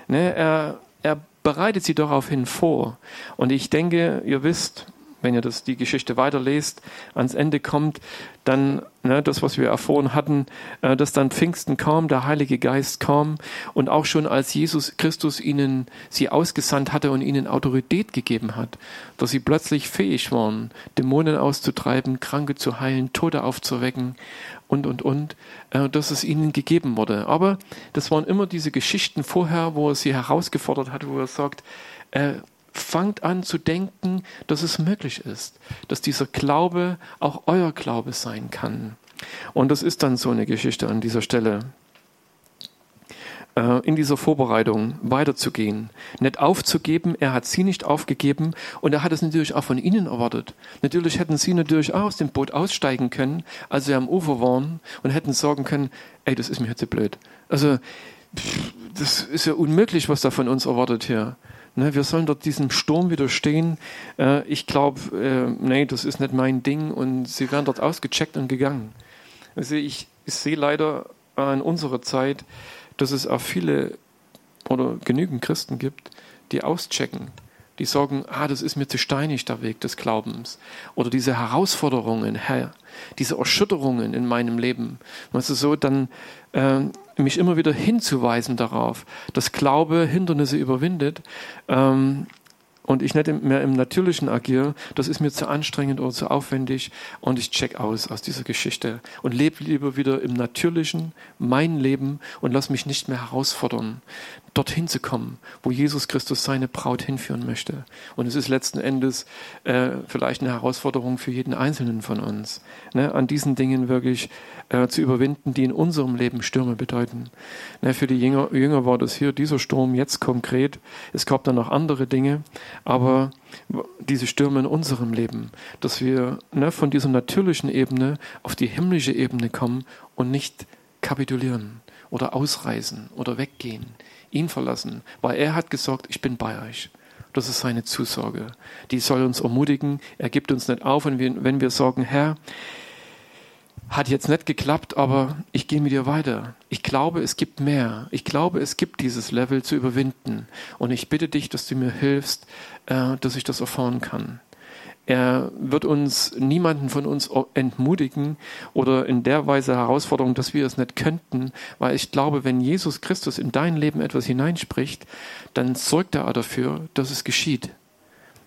Ne, er, er bereitet sie darauf hin vor. Und ich denke, ihr wisst, wenn ihr das, die Geschichte weiterlest, ans Ende kommt, dann ne, das, was wir erfahren hatten, äh, dass dann Pfingsten kam, der Heilige Geist kam und auch schon als Jesus Christus ihnen sie ausgesandt hatte und ihnen Autorität gegeben hat, dass sie plötzlich fähig waren, Dämonen auszutreiben, Kranke zu heilen, Tote aufzuwecken und, und, und, äh, dass es ihnen gegeben wurde. Aber das waren immer diese Geschichten vorher, wo er sie herausgefordert hat, wo er sagt, äh, fangt an zu denken, dass es möglich ist, dass dieser Glaube auch euer Glaube sein kann. Und das ist dann so eine Geschichte an dieser Stelle äh, in dieser Vorbereitung weiterzugehen, nicht aufzugeben. Er hat sie nicht aufgegeben und er hat es natürlich auch von ihnen erwartet. Natürlich hätten sie natürlich auch aus dem Boot aussteigen können, als sie am Ufer waren und hätten sagen können, ey, das ist mir jetzt so blöd. Also, das ist ja unmöglich, was da von uns erwartet hier. Ne, wir sollen dort diesem Sturm widerstehen. Äh, ich glaube, äh, nee, das ist nicht mein Ding und sie werden dort ausgecheckt und gegangen. Also ich, ich sehe leider in unserer Zeit, dass es auch viele oder genügend Christen gibt, die auschecken die sagen, ah, das ist mir zu steinig, der Weg des Glaubens. Oder diese Herausforderungen, Herr, diese Erschütterungen in meinem Leben. Du, so dann äh, mich immer wieder hinzuweisen darauf, dass Glaube Hindernisse überwindet. Ähm, und ich nicht mehr im Natürlichen agiere, das ist mir zu anstrengend oder zu aufwendig und ich check aus aus dieser Geschichte und lebe lieber wieder im Natürlichen, mein Leben und lass mich nicht mehr herausfordern dorthin zu kommen, wo Jesus Christus seine Braut hinführen möchte. Und es ist letzten Endes äh, vielleicht eine Herausforderung für jeden Einzelnen von uns, ne, an diesen Dingen wirklich äh, zu überwinden, die in unserem Leben Stürme bedeuten. Ne, für die Jünger, Jünger war das hier dieser Sturm jetzt konkret. Es gab dann noch andere Dinge, aber diese Stürme in unserem Leben, dass wir ne, von dieser natürlichen Ebene auf die himmlische Ebene kommen und nicht kapitulieren oder ausreisen oder weggehen ihn verlassen, weil er hat gesagt, ich bin bei euch. Das ist seine Zusage. Die soll uns ermutigen. Er gibt uns nicht auf. Und wenn wir sagen, Herr, hat jetzt nicht geklappt, aber ich gehe mit dir weiter. Ich glaube, es gibt mehr. Ich glaube, es gibt dieses Level zu überwinden. Und ich bitte dich, dass du mir hilfst, äh, dass ich das erfahren kann. Er wird uns, niemanden von uns entmutigen oder in der Weise Herausforderung, dass wir es nicht könnten, weil ich glaube, wenn Jesus Christus in dein Leben etwas hineinspricht, dann sorgt er dafür, dass es geschieht.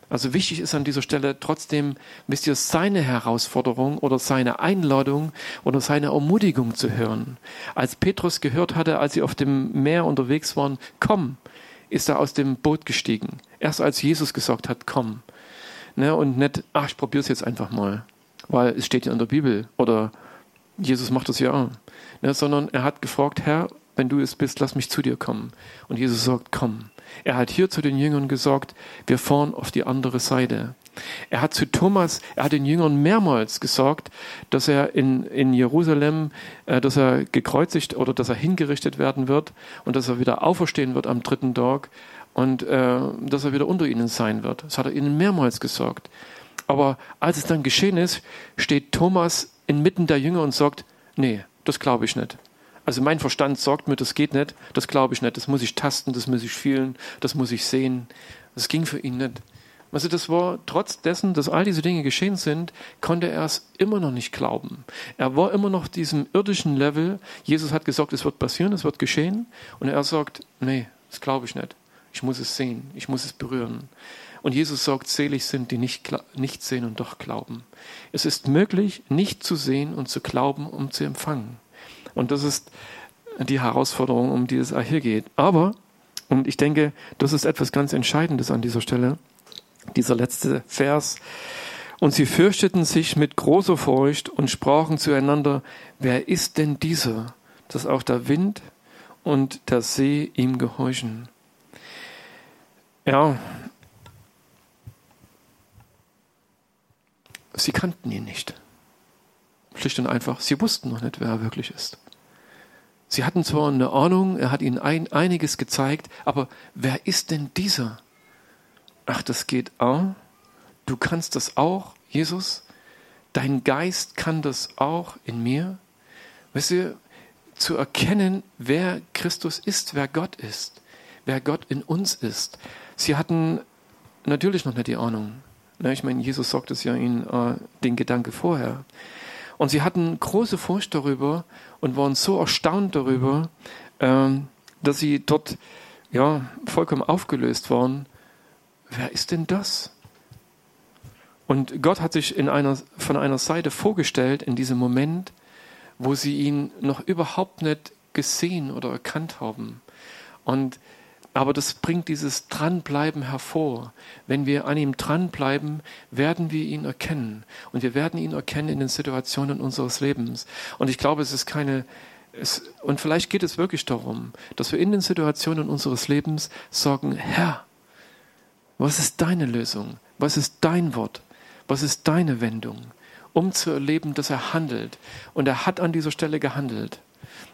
Also wichtig ist an dieser Stelle trotzdem, wisst ihr, seine Herausforderung oder seine Einladung oder seine Ermutigung zu hören. Als Petrus gehört hatte, als sie auf dem Meer unterwegs waren, komm, ist er aus dem Boot gestiegen. Erst als Jesus gesagt hat, komm. Ne, und nicht, ach, ich probiere es jetzt einfach mal, weil es steht ja in der Bibel oder Jesus macht das ja. Ne, sondern er hat gefragt, Herr, wenn du es bist, lass mich zu dir kommen. Und Jesus sagt, komm. Er hat hier zu den Jüngern gesagt, wir fahren auf die andere Seite. Er hat zu Thomas, er hat den Jüngern mehrmals gesagt, dass er in, in Jerusalem, äh, dass er gekreuzigt oder dass er hingerichtet werden wird und dass er wieder auferstehen wird am dritten Tag und äh, dass er wieder unter ihnen sein wird. Das hat er ihnen mehrmals gesagt. Aber als es dann geschehen ist, steht Thomas inmitten der Jünger und sagt, nee, das glaube ich nicht. Also mein Verstand sagt mir, das geht nicht, das glaube ich nicht, das muss ich tasten, das muss ich fühlen, das muss ich sehen. Das ging für ihn nicht. Also das war trotz dessen, dass all diese Dinge geschehen sind, konnte er es immer noch nicht glauben. Er war immer noch diesem irdischen Level. Jesus hat gesagt, es wird passieren, es wird geschehen. Und er sagt, nee, das glaube ich nicht. Ich muss es sehen, ich muss es berühren. Und Jesus sagt, selig sind, die nicht, nicht sehen und doch glauben. Es ist möglich, nicht zu sehen und zu glauben, um zu empfangen. Und das ist die Herausforderung, um die es hier geht. Aber, und ich denke, das ist etwas ganz Entscheidendes an dieser Stelle, dieser letzte Vers. Und sie fürchteten sich mit großer Furcht und sprachen zueinander, wer ist denn dieser, dass auch der Wind und der See ihm gehorchen? Ja, sie kannten ihn nicht. Schlicht und einfach, sie wussten noch nicht, wer er wirklich ist. Sie hatten zwar eine Ahnung, er hat ihnen ein, einiges gezeigt, aber wer ist denn dieser? Ach, das geht auch. Du kannst das auch, Jesus. Dein Geist kann das auch in mir. Weißt du, zu erkennen, wer Christus ist, wer Gott ist, wer Gott in uns ist. Sie hatten natürlich noch nicht die Ahnung. Ich meine, Jesus sagt es ja in äh, den Gedanke vorher. Und sie hatten große Furcht darüber und waren so erstaunt darüber, ähm, dass sie dort ja, vollkommen aufgelöst waren. Wer ist denn das? Und Gott hat sich in einer, von einer Seite vorgestellt in diesem Moment, wo sie ihn noch überhaupt nicht gesehen oder erkannt haben. Und aber das bringt dieses Dranbleiben hervor. Wenn wir an ihm dranbleiben, werden wir ihn erkennen. Und wir werden ihn erkennen in den Situationen unseres Lebens. Und ich glaube, es ist keine, es, und vielleicht geht es wirklich darum, dass wir in den Situationen unseres Lebens sagen, Herr, was ist deine Lösung? Was ist dein Wort? Was ist deine Wendung? Um zu erleben, dass er handelt. Und er hat an dieser Stelle gehandelt.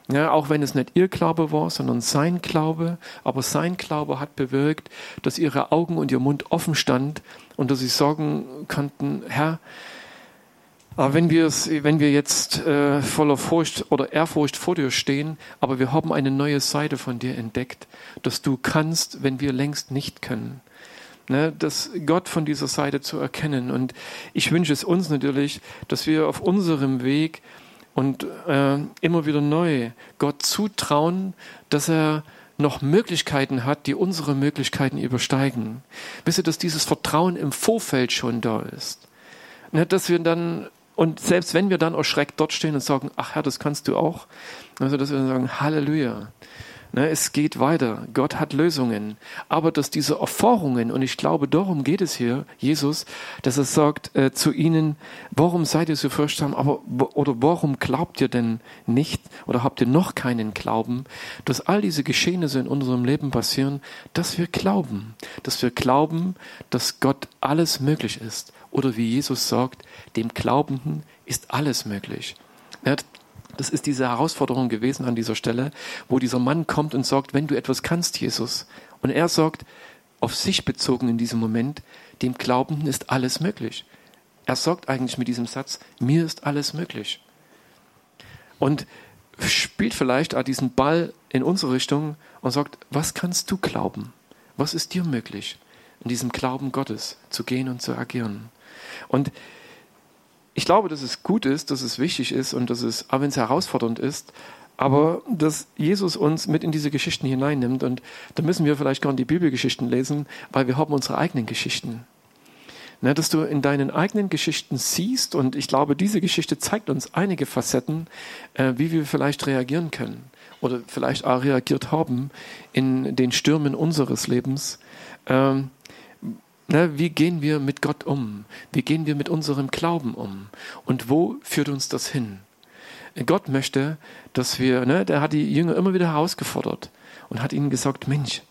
Ja, auch wenn es nicht ihr Glaube war, sondern sein Glaube. Aber sein Glaube hat bewirkt, dass ihre Augen und ihr Mund offen stand und dass sie sagen konnten, Herr, aber wenn wir, es, wenn wir jetzt äh, voller Furcht oder Ehrfurcht vor dir stehen, aber wir haben eine neue Seite von dir entdeckt, dass du kannst, wenn wir längst nicht können. Ne, dass Gott von dieser Seite zu erkennen. Und ich wünsche es uns natürlich, dass wir auf unserem Weg und äh, immer wieder neu Gott zutrauen, dass er noch Möglichkeiten hat, die unsere Möglichkeiten übersteigen. Wisst ihr, dass dieses Vertrauen im Vorfeld schon da ist. Ne, dass wir dann, und selbst wenn wir dann erschreckt dort stehen und sagen, ach Herr, das kannst du auch, also dass wir dann sagen, Halleluja. Ne, es geht weiter. Gott hat Lösungen. Aber dass diese Erfahrungen, und ich glaube, darum geht es hier, Jesus, dass er sagt äh, zu ihnen, warum seid ihr so fürchtsam, aber, oder warum glaubt ihr denn nicht, oder habt ihr noch keinen Glauben, dass all diese Geschehnisse in unserem Leben passieren, dass wir glauben. Dass wir glauben, dass Gott alles möglich ist. Oder wie Jesus sagt, dem Glaubenden ist alles möglich. Das ist diese Herausforderung gewesen an dieser Stelle, wo dieser Mann kommt und sagt, wenn du etwas kannst, Jesus. Und er sagt, auf sich bezogen in diesem Moment, dem Glaubenden ist alles möglich. Er sagt eigentlich mit diesem Satz, mir ist alles möglich. Und spielt vielleicht auch diesen Ball in unsere Richtung und sagt, was kannst du glauben? Was ist dir möglich, in diesem Glauben Gottes zu gehen und zu agieren? Und ich glaube, dass es gut ist, dass es wichtig ist und dass es, auch wenn es herausfordernd ist, aber dass Jesus uns mit in diese Geschichten hineinnimmt und da müssen wir vielleicht gar nicht die Bibelgeschichten lesen, weil wir haben unsere eigenen Geschichten. Ne, dass du in deinen eigenen Geschichten siehst und ich glaube, diese Geschichte zeigt uns einige Facetten, äh, wie wir vielleicht reagieren können oder vielleicht auch reagiert haben in den Stürmen unseres Lebens. Ähm, Ne, wie gehen wir mit Gott um? Wie gehen wir mit unserem Glauben um? Und wo führt uns das hin? Gott möchte, dass wir, ne, der hat die Jünger immer wieder herausgefordert und hat ihnen gesagt, Mensch,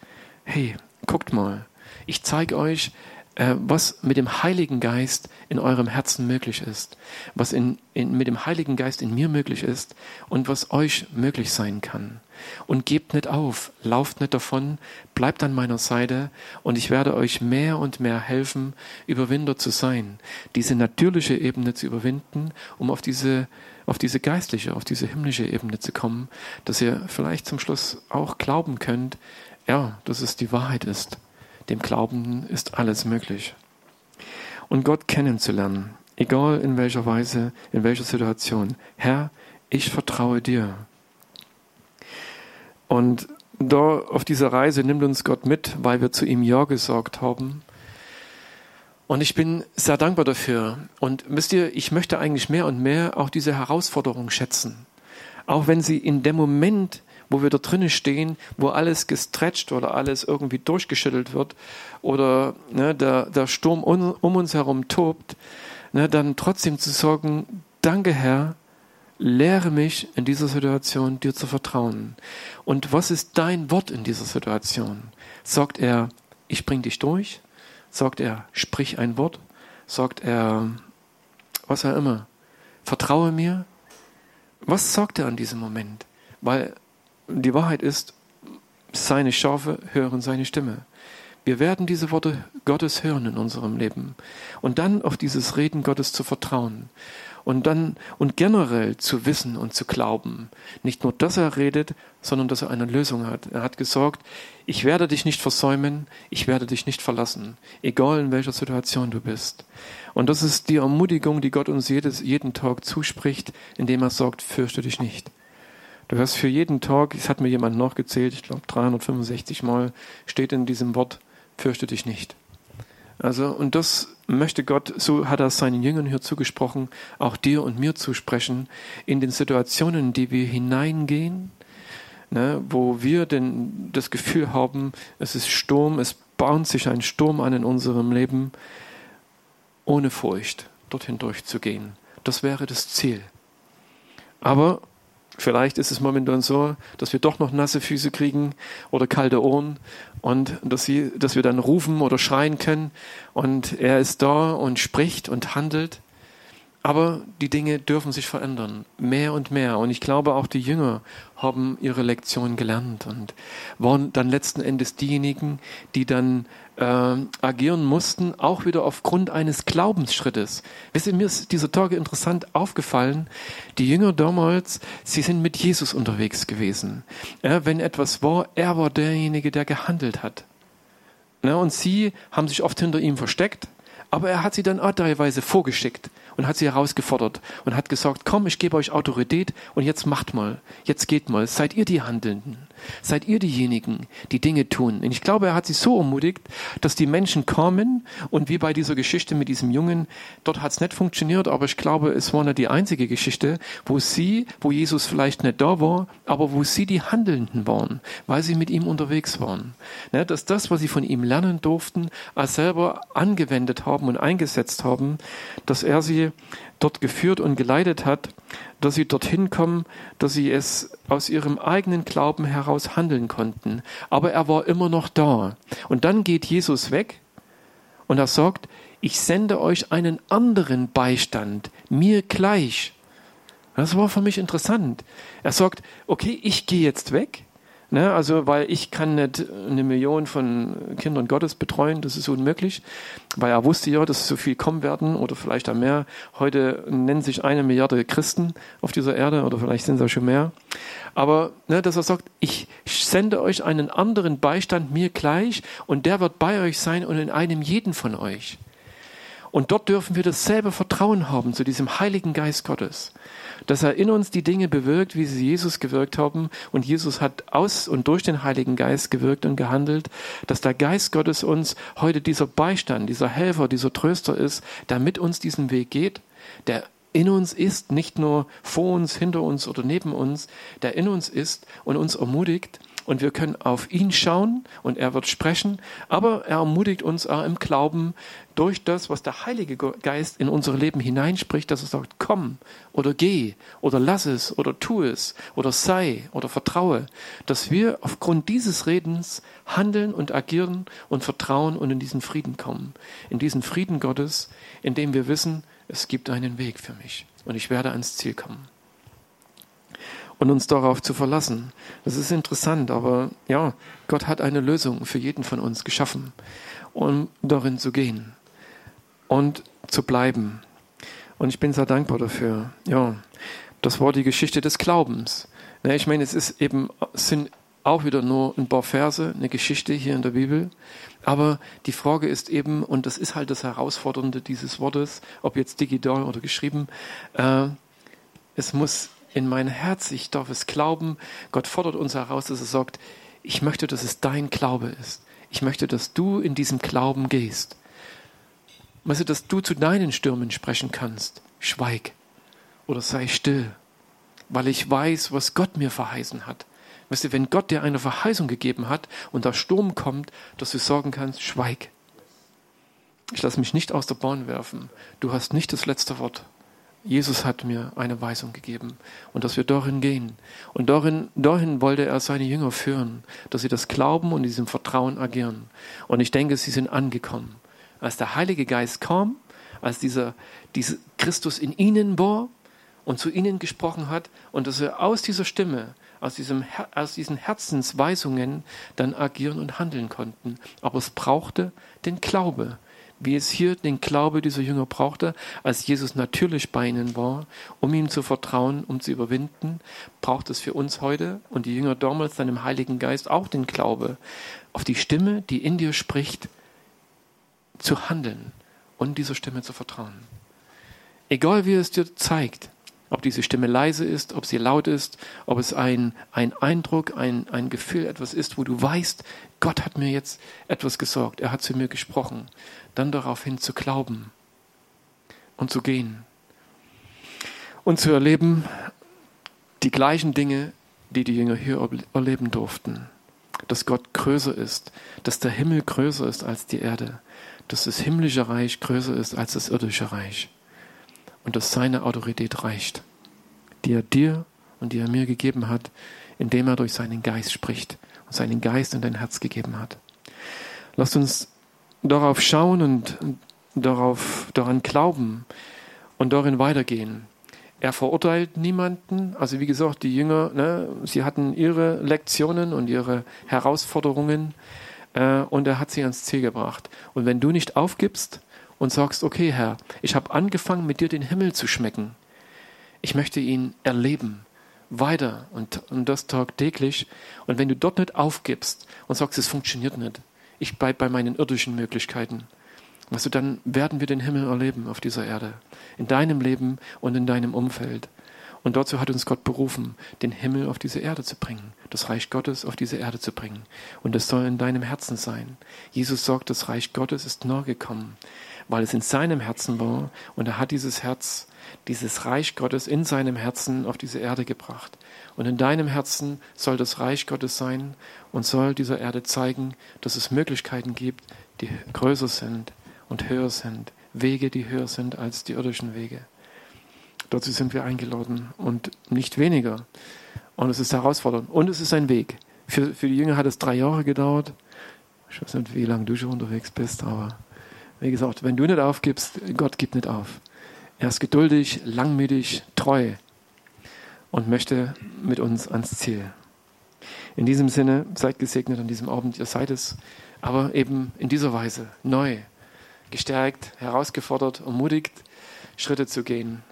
hey, guckt mal, ich zeige euch, äh, was mit dem Heiligen Geist in eurem Herzen möglich ist, was in, in, mit dem Heiligen Geist in mir möglich ist und was euch möglich sein kann. Und gebt nicht auf, lauft nicht davon, bleibt an meiner Seite und ich werde euch mehr und mehr helfen, Überwinder zu sein, diese natürliche Ebene zu überwinden, um auf diese, auf diese geistliche, auf diese himmlische Ebene zu kommen, dass ihr vielleicht zum Schluss auch glauben könnt, ja, dass es die Wahrheit ist. Dem Glaubenden ist alles möglich. Und Gott kennenzulernen, egal in welcher Weise, in welcher Situation. Herr, ich vertraue dir. Und da auf dieser Reise nimmt uns Gott mit, weil wir zu ihm Ja gesagt haben. Und ich bin sehr dankbar dafür. Und wisst ihr, ich möchte eigentlich mehr und mehr auch diese Herausforderung schätzen. Auch wenn sie in dem Moment, wo wir da drinnen stehen, wo alles gestretcht oder alles irgendwie durchgeschüttelt wird oder ne, der, der Sturm um, um uns herum tobt, ne, dann trotzdem zu sagen, danke Herr, lehre mich in dieser Situation dir zu vertrauen. Und was ist dein Wort in dieser Situation? Sagt er, ich bring dich durch? Sagt er, sprich ein Wort? Sagt er, was auch immer, vertraue mir? Was sagt er an diesem Moment? Weil die Wahrheit ist, seine Schafe hören seine Stimme. Wir werden diese Worte Gottes hören in unserem Leben und dann auf dieses Reden Gottes zu vertrauen und dann und generell zu wissen und zu glauben, nicht nur, dass er redet, sondern dass er eine Lösung hat. Er hat gesagt, ich werde dich nicht versäumen, ich werde dich nicht verlassen, egal in welcher Situation du bist. Und das ist die Ermutigung, die Gott uns jedes, jeden Tag zuspricht, indem er sagt, fürchte dich nicht. Du hast für jeden Tag, es hat mir jemand nachgezählt, ich glaube 365 Mal steht in diesem Wort, fürchte dich nicht. Also, und das möchte Gott, so hat er seinen Jüngern hier zugesprochen, auch dir und mir zusprechen, in den Situationen, die wir hineingehen, ne, wo wir denn das Gefühl haben, es ist Sturm, es baut sich ein Sturm an in unserem Leben, ohne Furcht dorthin durchzugehen. Das wäre das Ziel. Aber Vielleicht ist es momentan so, dass wir doch noch nasse Füße kriegen oder kalte Ohren und dass, sie, dass wir dann rufen oder schreien können und er ist da und spricht und handelt. Aber die Dinge dürfen sich verändern, mehr und mehr. Und ich glaube, auch die Jünger haben ihre Lektion gelernt und waren dann letzten Endes diejenigen, die dann äh, agieren mussten, auch wieder aufgrund eines Glaubensschrittes. Wisst ihr, mir ist dieser Tage interessant aufgefallen, die Jünger damals, sie sind mit Jesus unterwegs gewesen. Ja, wenn etwas war, er war derjenige, der gehandelt hat. Ja, und sie haben sich oft hinter ihm versteckt, aber er hat sie dann auch teilweise vorgeschickt und hat sie herausgefordert und hat gesagt, komm, ich gebe euch Autorität und jetzt macht mal, jetzt geht mal, seid ihr die Handelnden, seid ihr diejenigen, die Dinge tun. Und ich glaube, er hat sie so ermutigt, dass die Menschen kamen und wie bei dieser Geschichte mit diesem Jungen, dort hat es nicht funktioniert, aber ich glaube, es war nicht die einzige Geschichte, wo sie, wo Jesus vielleicht nicht da war, aber wo sie die Handelnden waren, weil sie mit ihm unterwegs waren. Ne, dass das, was sie von ihm lernen durften, als selber angewendet haben und eingesetzt haben, dass er sie dort geführt und geleitet hat, dass sie dorthin kommen, dass sie es aus ihrem eigenen Glauben heraus handeln konnten. Aber er war immer noch da. Und dann geht Jesus weg und er sagt, ich sende euch einen anderen Beistand, mir gleich. Das war für mich interessant. Er sagt, okay, ich gehe jetzt weg, Ne? Also, weil ich kann nicht eine Million von Kindern Gottes betreuen, das ist unmöglich, weil er wusste ja, dass so viel kommen werden oder vielleicht auch mehr. Heute nennen sich eine Milliarde Christen auf dieser Erde oder vielleicht sind es auch schon mehr. Aber ne, dass er sagt, ich sende euch einen anderen Beistand mir gleich und der wird bei euch sein und in einem jeden von euch. Und dort dürfen wir dasselbe Vertrauen haben zu diesem Heiligen Geist Gottes, dass er in uns die Dinge bewirkt, wie sie Jesus gewirkt haben. Und Jesus hat aus und durch den Heiligen Geist gewirkt und gehandelt, dass der Geist Gottes uns heute dieser Beistand, dieser Helfer, dieser Tröster ist, der mit uns diesen Weg geht, der in uns ist, nicht nur vor uns, hinter uns oder neben uns, der in uns ist und uns ermutigt und wir können auf ihn schauen und er wird sprechen, aber er ermutigt uns auch im Glauben durch das, was der Heilige Geist in unser Leben hineinspricht, dass er sagt, komm oder geh oder lass es oder tu es oder sei oder vertraue, dass wir aufgrund dieses Redens handeln und agieren und vertrauen und in diesen Frieden kommen, in diesen Frieden Gottes, in dem wir wissen, es gibt einen Weg für mich und ich werde ans Ziel kommen und uns darauf zu verlassen. Das ist interessant, aber ja, Gott hat eine Lösung für jeden von uns geschaffen, um darin zu gehen und zu bleiben. Und ich bin sehr dankbar dafür. Ja, das war die Geschichte des Glaubens. Ich meine, es ist eben, sind auch wieder nur ein paar Verse, eine Geschichte hier in der Bibel. Aber die Frage ist eben, und das ist halt das Herausfordernde dieses Wortes, ob jetzt digital oder geschrieben, äh, es muss in mein Herz, ich darf es glauben. Gott fordert uns heraus, dass er sagt, ich möchte, dass es dein Glaube ist. Ich möchte, dass du in diesem Glauben gehst. Weißt du, dass du zu deinen Stürmen sprechen kannst. Schweig oder sei still, weil ich weiß, was Gott mir verheißen hat. Weißt du, wenn Gott dir eine Verheißung gegeben hat und der Sturm kommt, dass du sagen kannst, schweig. Ich lasse mich nicht aus der Bahn werfen. Du hast nicht das letzte Wort. Jesus hat mir eine Weisung gegeben und dass wir darin gehen. Und darin, dahin wollte er seine Jünger führen, dass sie das Glauben und diesem Vertrauen agieren. Und ich denke, sie sind angekommen. Als der Heilige Geist kam, als dieser, dieser Christus in ihnen war und zu ihnen gesprochen hat und dass wir aus dieser Stimme, aus, diesem, aus diesen Herzensweisungen dann agieren und handeln konnten. Aber es brauchte den Glaube wie es hier den Glaube dieser Jünger brauchte, als Jesus natürlich bei ihnen war, um ihm zu vertrauen, um zu überwinden, braucht es für uns heute und die Jünger damals dann Heiligen Geist auch den Glaube, auf die Stimme, die in dir spricht, zu handeln und dieser Stimme zu vertrauen. Egal wie es dir zeigt, ob diese Stimme leise ist, ob sie laut ist, ob es ein, ein Eindruck, ein, ein Gefühl, etwas ist, wo du weißt, Gott hat mir jetzt etwas gesorgt, er hat zu mir gesprochen, dann daraufhin zu glauben und zu gehen und zu erleben die gleichen Dinge, die die Jünger hier erleben durften. Dass Gott größer ist, dass der Himmel größer ist als die Erde, dass das himmlische Reich größer ist als das irdische Reich und dass seine Autorität reicht, die er dir und die er mir gegeben hat, indem er durch seinen Geist spricht und seinen Geist in dein Herz gegeben hat. Lasst uns darauf schauen und darauf, daran glauben und darin weitergehen. Er verurteilt niemanden. Also wie gesagt, die Jünger, ne, sie hatten ihre Lektionen und ihre Herausforderungen äh, und er hat sie ans Ziel gebracht. Und wenn du nicht aufgibst und sagst, okay Herr, ich habe angefangen mit dir den Himmel zu schmecken. Ich möchte ihn erleben weiter und, und das tagtäglich. Und wenn du dort nicht aufgibst und sagst, es funktioniert nicht, ich bleibe bei meinen irdischen Möglichkeiten, du, dann werden wir den Himmel erleben auf dieser Erde, in deinem Leben und in deinem Umfeld. Und dazu hat uns Gott berufen, den Himmel auf diese Erde zu bringen, das Reich Gottes auf diese Erde zu bringen. Und das soll in deinem Herzen sein. Jesus sagt, das Reich Gottes ist nahe gekommen, weil es in seinem Herzen war und er hat dieses Herz dieses Reich Gottes in seinem Herzen auf diese Erde gebracht. Und in deinem Herzen soll das Reich Gottes sein und soll dieser Erde zeigen, dass es Möglichkeiten gibt, die größer sind und höher sind, Wege, die höher sind als die irdischen Wege. Dazu sind wir eingeladen und nicht weniger. Und es ist herausfordernd. Und es ist ein Weg. Für, für die Jünger hat es drei Jahre gedauert. Ich weiß nicht, wie lange du schon unterwegs bist, aber wie gesagt, wenn du nicht aufgibst, Gott gibt nicht auf. Er ist geduldig, langmütig, treu und möchte mit uns ans Ziel. In diesem Sinne, seid gesegnet an diesem Abend, ihr seid es, aber eben in dieser Weise neu, gestärkt, herausgefordert, ermutigt, Schritte zu gehen,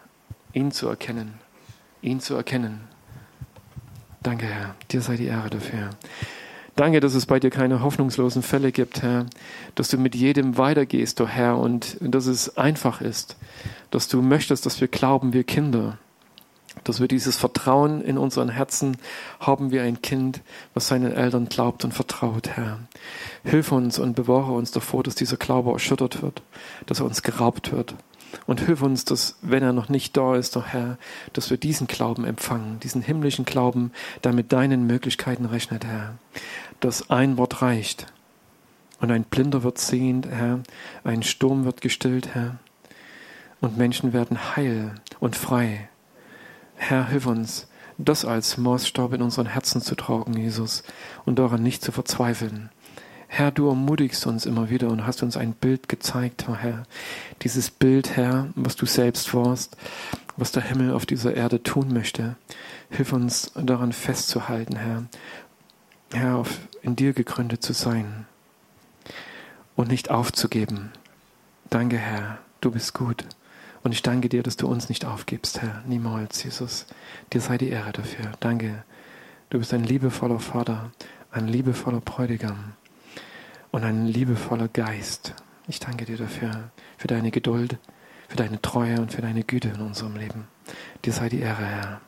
ihn zu erkennen, ihn zu erkennen. Danke, Herr, dir sei die Ehre dafür. Danke, dass es bei dir keine hoffnungslosen Fälle gibt, Herr, dass du mit jedem weitergehst, o oh Herr, und dass es einfach ist, dass du möchtest, dass wir glauben, wir Kinder, dass wir dieses Vertrauen in unseren Herzen haben wie ein Kind, was seinen Eltern glaubt und vertraut, Herr. Hilf uns und bewahre uns davor, dass dieser Glaube erschüttert wird, dass er uns geraubt wird. Und hilf uns, dass, wenn er noch nicht da ist, doch Herr, dass wir diesen Glauben empfangen, diesen himmlischen Glauben, der mit deinen Möglichkeiten rechnet, Herr. Dass ein Wort reicht und ein Blinder wird sehend, Herr, ein Sturm wird gestillt, Herr, und Menschen werden heil und frei. Herr, hilf uns, das als Maßstab in unseren Herzen zu tragen, Jesus, und daran nicht zu verzweifeln. Herr, du ermutigst uns immer wieder und hast uns ein Bild gezeigt, Herr. Dieses Bild, Herr, was du selbst warst, was der Himmel auf dieser Erde tun möchte. Hilf uns daran festzuhalten, Herr. Herr, auf, in dir gegründet zu sein und nicht aufzugeben. Danke, Herr, du bist gut. Und ich danke dir, dass du uns nicht aufgibst, Herr. Niemals, Jesus. Dir sei die Ehre dafür. Danke. Du bist ein liebevoller Vater, ein liebevoller Bräutigam und ein liebevoller Geist. Ich danke dir dafür, für deine Geduld, für deine Treue und für deine Güte in unserem Leben. Dir sei die Ehre, Herr.